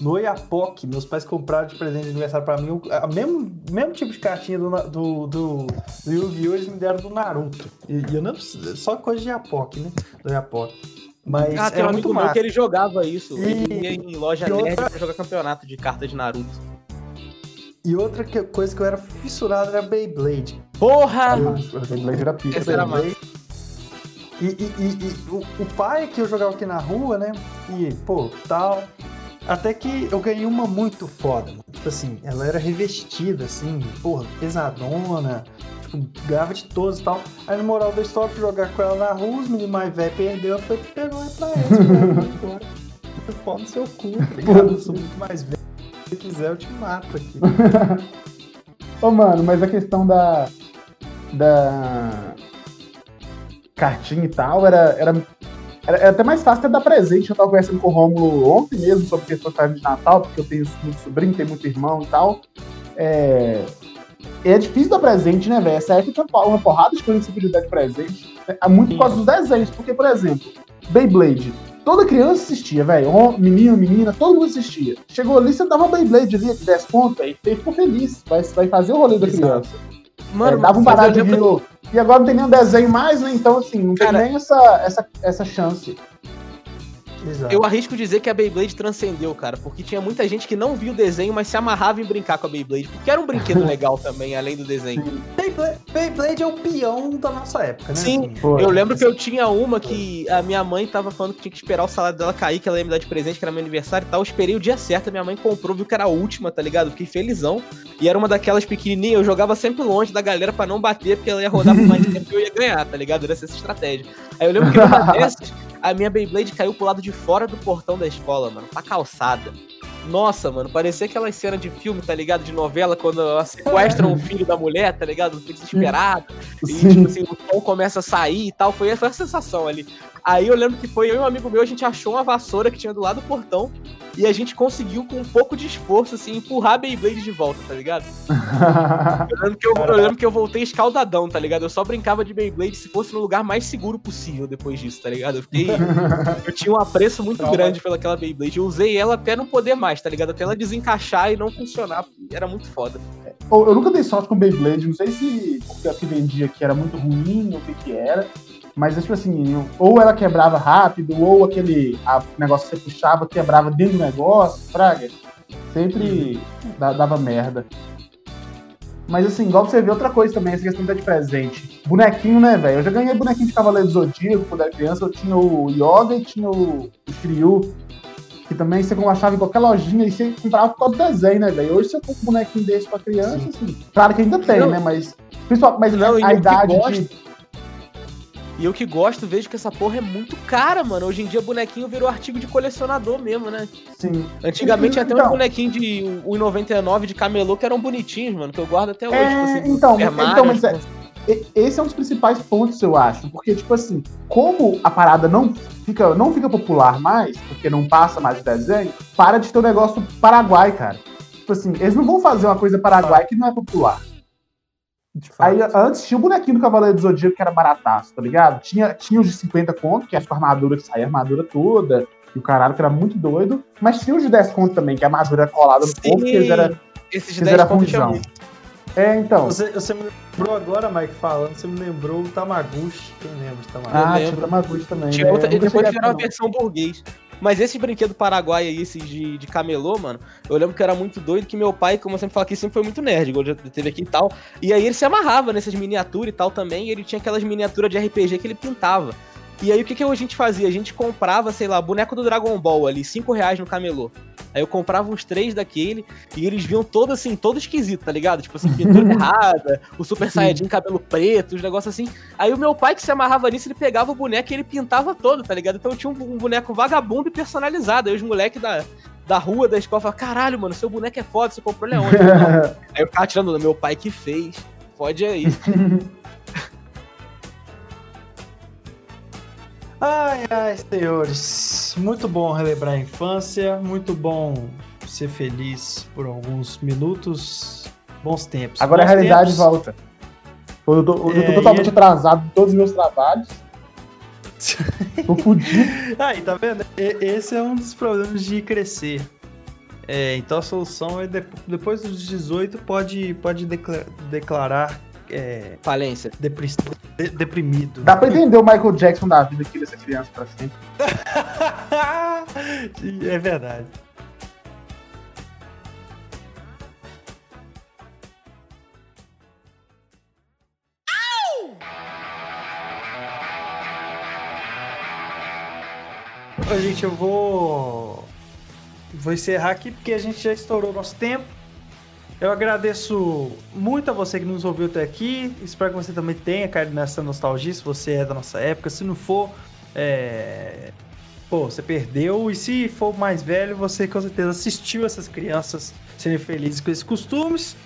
no Oiapoque, meus pais compraram de presente de aniversário pra mim, o mesmo, mesmo tipo de cartinha do, do, do, do Yu-Gi-Oh! eles me deram do Naruto. E, e eu não só coisa de Iapoque, né? Do Oiapoque. Mas ah, tem é um muito amigo meu massa. que ele jogava isso. E- Ele ia em loja e nerd outra- pra jogar campeonato de carta de Naruto. E outra que- coisa que eu era fissurado era Beyblade. Porra! Nossa, o Blade era pica. Essa era massa. E, e- e- e o, o pai que eu jogava aqui na rua, né? E, pô, tal. Até que eu ganhei uma muito foda, mano. Tipo assim, ela era revestida, assim, porra, pesadona. Tipo, ganhava de todos e tal. Aí no moral da história, eu fui jogar com ela na rua, os meninos mais velhos perdeu, eu falei, pegou e pra eles, agora. Pau no seu cu, tá ligado? Eu sou muito mais velho. Se quiser, eu te mato aqui. [LAUGHS] Ô, mano, mas a questão da. Da. Cartinha e tal, era. Era, era, era até mais fácil até dar presente. Eu tava conversando com o Romulo ontem mesmo sobre questão de de Natal, porque eu tenho muito sobrinho, tenho muito irmão e tal. É. É difícil dar presente, né, velho? Essa época tinha uma porrada de coisa que você podia dar de presente. É muito por causa dos desenhos. Porque, por exemplo, Beyblade. Toda criança assistia, velho. Menino, menina, todo mundo assistia. Chegou ali, você dava Beyblade ali, 10 pontos, aí você ficou feliz. Vai, vai fazer o rolê da criança. Mano, É, dava um barato de grilo. E agora não tem nenhum desenho mais, né? Então, assim, não tem Cara- nem essa, essa, essa chance. Exato. Eu arrisco dizer que a Beyblade transcendeu, cara, porque tinha muita gente que não via o desenho, mas se amarrava em brincar com a Beyblade, porque era um brinquedo [LAUGHS] legal também, além do desenho. Beyblade, Beyblade é o peão da nossa época, né? Sim, Assim, Foi. Eu lembro que eu tinha uma que a minha mãe tava falando que tinha que esperar o salário dela cair, que ela ia me dar de presente, que era meu aniversário e tal. Eu esperei o dia certo, a minha mãe comprou, viu que era a última, tá ligado? Fiquei felizão. E era uma daquelas pequenininhas, eu jogava sempre longe da galera pra não bater, porque ela ia rodar por mais tempo que eu ia ganhar, tá ligado? Era essa estratégia. Aí eu lembro que numa [LAUGHS] dessas, a minha Beyblade caiu pro lado de fora do portão da escola, mano, pra calçada. Nossa, mano, parecia aquelas cenas de filme, tá ligado? De novela, quando ela sequestram o [LAUGHS] filho da mulher, tá ligado? Fica desesperado. E, tipo assim, o som começa a sair e tal. Foi essa a sensação ali. Aí eu lembro que foi eu e um amigo meu, a gente achou uma vassoura que tinha do lado do portão. E a gente conseguiu, com um pouco de esforço, assim, empurrar a Beyblade de volta, tá ligado? [LAUGHS] Eu lembro, que eu, eu lembro que eu voltei escaldadão, tá ligado? Eu só brincava de Beyblade se fosse no lugar mais seguro possível depois disso, tá ligado? Eu fiquei. [LAUGHS] eu tinha um apreço muito Trauma. grande pelaquela Beyblade. Eu usei ela até não poder mais, tá ligado? Até ela desencaixar e não funcionar. Era muito foda. Ou eu nunca dei sorte com Beyblade, não sei se a que vendia aqui era muito ruim ou o que que era. Mas, tipo assim, eu- ou ela quebrava rápido, ou aquele a- o negócio que você puxava quebrava dentro do negócio, fraga. Sempre da- dava merda. Mas, assim, igual você vê outra coisa também, essa questão de presente. Bonequinho, né, velho? Eu já ganhei bonequinho de Cavaleiro do Zodíaco quando era criança. Eu tinha o Yoga e tinha o, o Shiryu. Que também você achava em qualquer lojinha e você comprava por causa do desenho, né, velho? Hoje você compra um bonequinho desse pra criança, assim. Claro que ainda tem, Não. né? Mas. Principal, mas Não, a eu idade gosto- de. E eu que gosto, vejo que essa porra é muito cara, mano. Hoje em dia, bonequinho virou artigo de colecionador mesmo, né? Sim. Antigamente tinha até uns Então. bonequinhos de 1,99 de camelô que eram bonitinhos, mano, que eu guardo até hoje. É, tipo assim, então, então, mas é- E- Esse é um dos principais pontos, eu acho. Porque, tipo assim, como a parada não fica, não fica popular mais, porque não passa mais de desenho, para de ter o negócio paraguai, cara. Tipo assim, eles não vão fazer uma coisa paraguai que não é popular. de. Aí antes tinha o bonequinho do Cavaleiro do Zodíaco que era barataço, tá ligado? Tinha, tinha os de 50 conto, que é com a armadura que saía a armadura toda, e o caralho que era muito doido. Mas tinha os de 10 conto também, que a armadura era colada no corpo, que eles era, Esses que 10 eles era pontos tinha muito. É, então. Você, você me lembrou agora, Mike, falando, você me lembrou o Tamaguchi. Quem lembra de Tamaguchi? Ah, lembro. tinha o Tamaguchi também. Tinha né? outra, e depois viraram a versão burguês. Mas esse brinquedo paraguai aí, esses de, de camelô, mano, eu lembro que era muito doido que meu pai, como eu sempre falo aqui, sempre foi muito nerd, igual já teve aqui e tal. E aí ele se amarrava nessas miniaturas e tal também, e ele tinha aquelas miniaturas de RPG que ele pintava. E aí o que, que a gente fazia? A gente comprava, sei lá, boneco do Dragon Ball ali, 5 reais no camelô. Aí eu comprava uns três daquele e eles vinham todos assim, todo esquisito, tá ligado? Tipo assim, pintura [LAUGHS] errada, o Super Saiyajin cabelo preto, os negócios assim. Aí o meu pai que se amarrava nisso, ele pegava o boneco e ele pintava todo, tá ligado? Então tinha um, um boneco vagabundo e personalizado. Aí os moleques da, da rua, da escola, falavam, caralho, mano, seu boneco é foda, você comprou ele aonde? Não. [LAUGHS] Aí eu ficava tirando, meu pai que fez. Pode aí. [LAUGHS] Ai, ai, senhores. Muito bom relembrar a infância, muito bom ser feliz por alguns minutos. Bons tempos. Agora a Bons realidade tempos. volta. Eu tô, eu tô É, totalmente e- atrasado em todos os meus trabalhos. [LAUGHS] Tô fudido. Aí, tá vendo? Esse é um dos problemas de crescer. É, então a solução é de- depois dos 18 pode, pode decla- declarar é, Falência. depri- de- deprimido. Dá pra entender o Michael Jackson da vida aqui dessa criança pra sempre. [LAUGHS] é verdade. Ô, gente, eu vou. Vou encerrar aqui porque a gente já estourou o nosso tempo. Eu agradeço muito a você que nos ouviu até aqui. Espero que você também tenha caído nessa nostalgia, se você é da nossa época. Se não for, é... pô, você perdeu. E se for mais velho, você com certeza assistiu essas crianças serem felizes com esses costumes.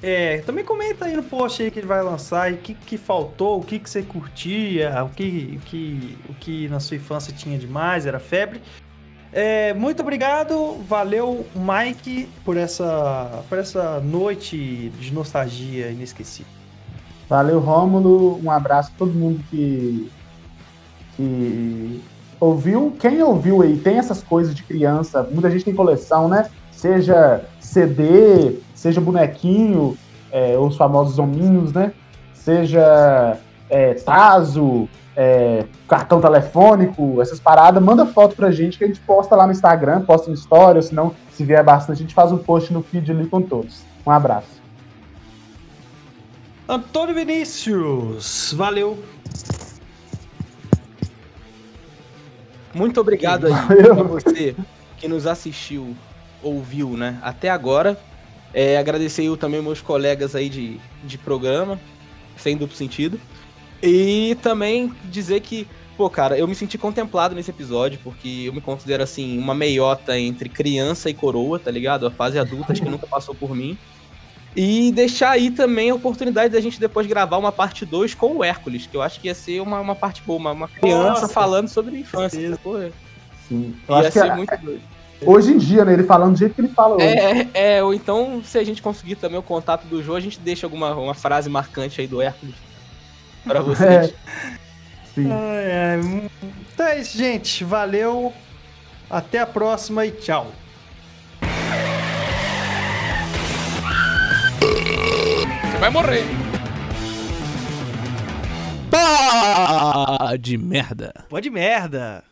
É, também comenta aí no post aí que ele vai lançar o que, que faltou, o que, que você curtia, o que, o, que, o que na sua infância tinha demais, era febre. É, muito obrigado, valeu Mike por essa, por essa noite de nostalgia inesquecível. Valeu, Rômulo. Um abraço a todo mundo que, que ouviu. Quem ouviu aí, tem essas coisas de criança. Muita gente tem coleção, né? Seja CD, seja bonequinho, é, os famosos hominhos, né? Seja é, Tazo, é, cartão telefônico, essas paradas. Manda foto pra gente que a gente posta lá no Instagram, posta no Story, ou se não, se vier bastante, a gente faz um post no feed ali com todos. Um abraço. Antônio Vinícius, valeu. Muito obrigado aí a você que nos assistiu, ouviu, né, até agora. É, agradecer eu também meus colegas aí de, de programa, sem duplo sentido. E também dizer que, pô, cara, eu me senti contemplado nesse episódio, porque eu me considero, assim, uma meiota entre criança e coroa, tá ligado? A fase adulta, acho que nunca passou por mim. E deixar aí também a oportunidade da gente depois gravar uma parte 2 com o Hércules, que eu acho que ia ser uma, uma parte boa, uma, uma criança Nossa. falando sobre infância. sacou? Sim. Eu Ia acho que ser é- muito doido. hoje em dia, né? Ele falando do jeito que ele fala hoje. É, é, ou então, se a gente conseguir também o contato do Jô, a gente deixa alguma uma frase marcante aí do Hércules pra [LAUGHS] vocês. Sim. Ai, ai. Então é isso, gente. Valeu. Até a próxima e tchau. Você vai morrer. Pá de merda. Pode merda.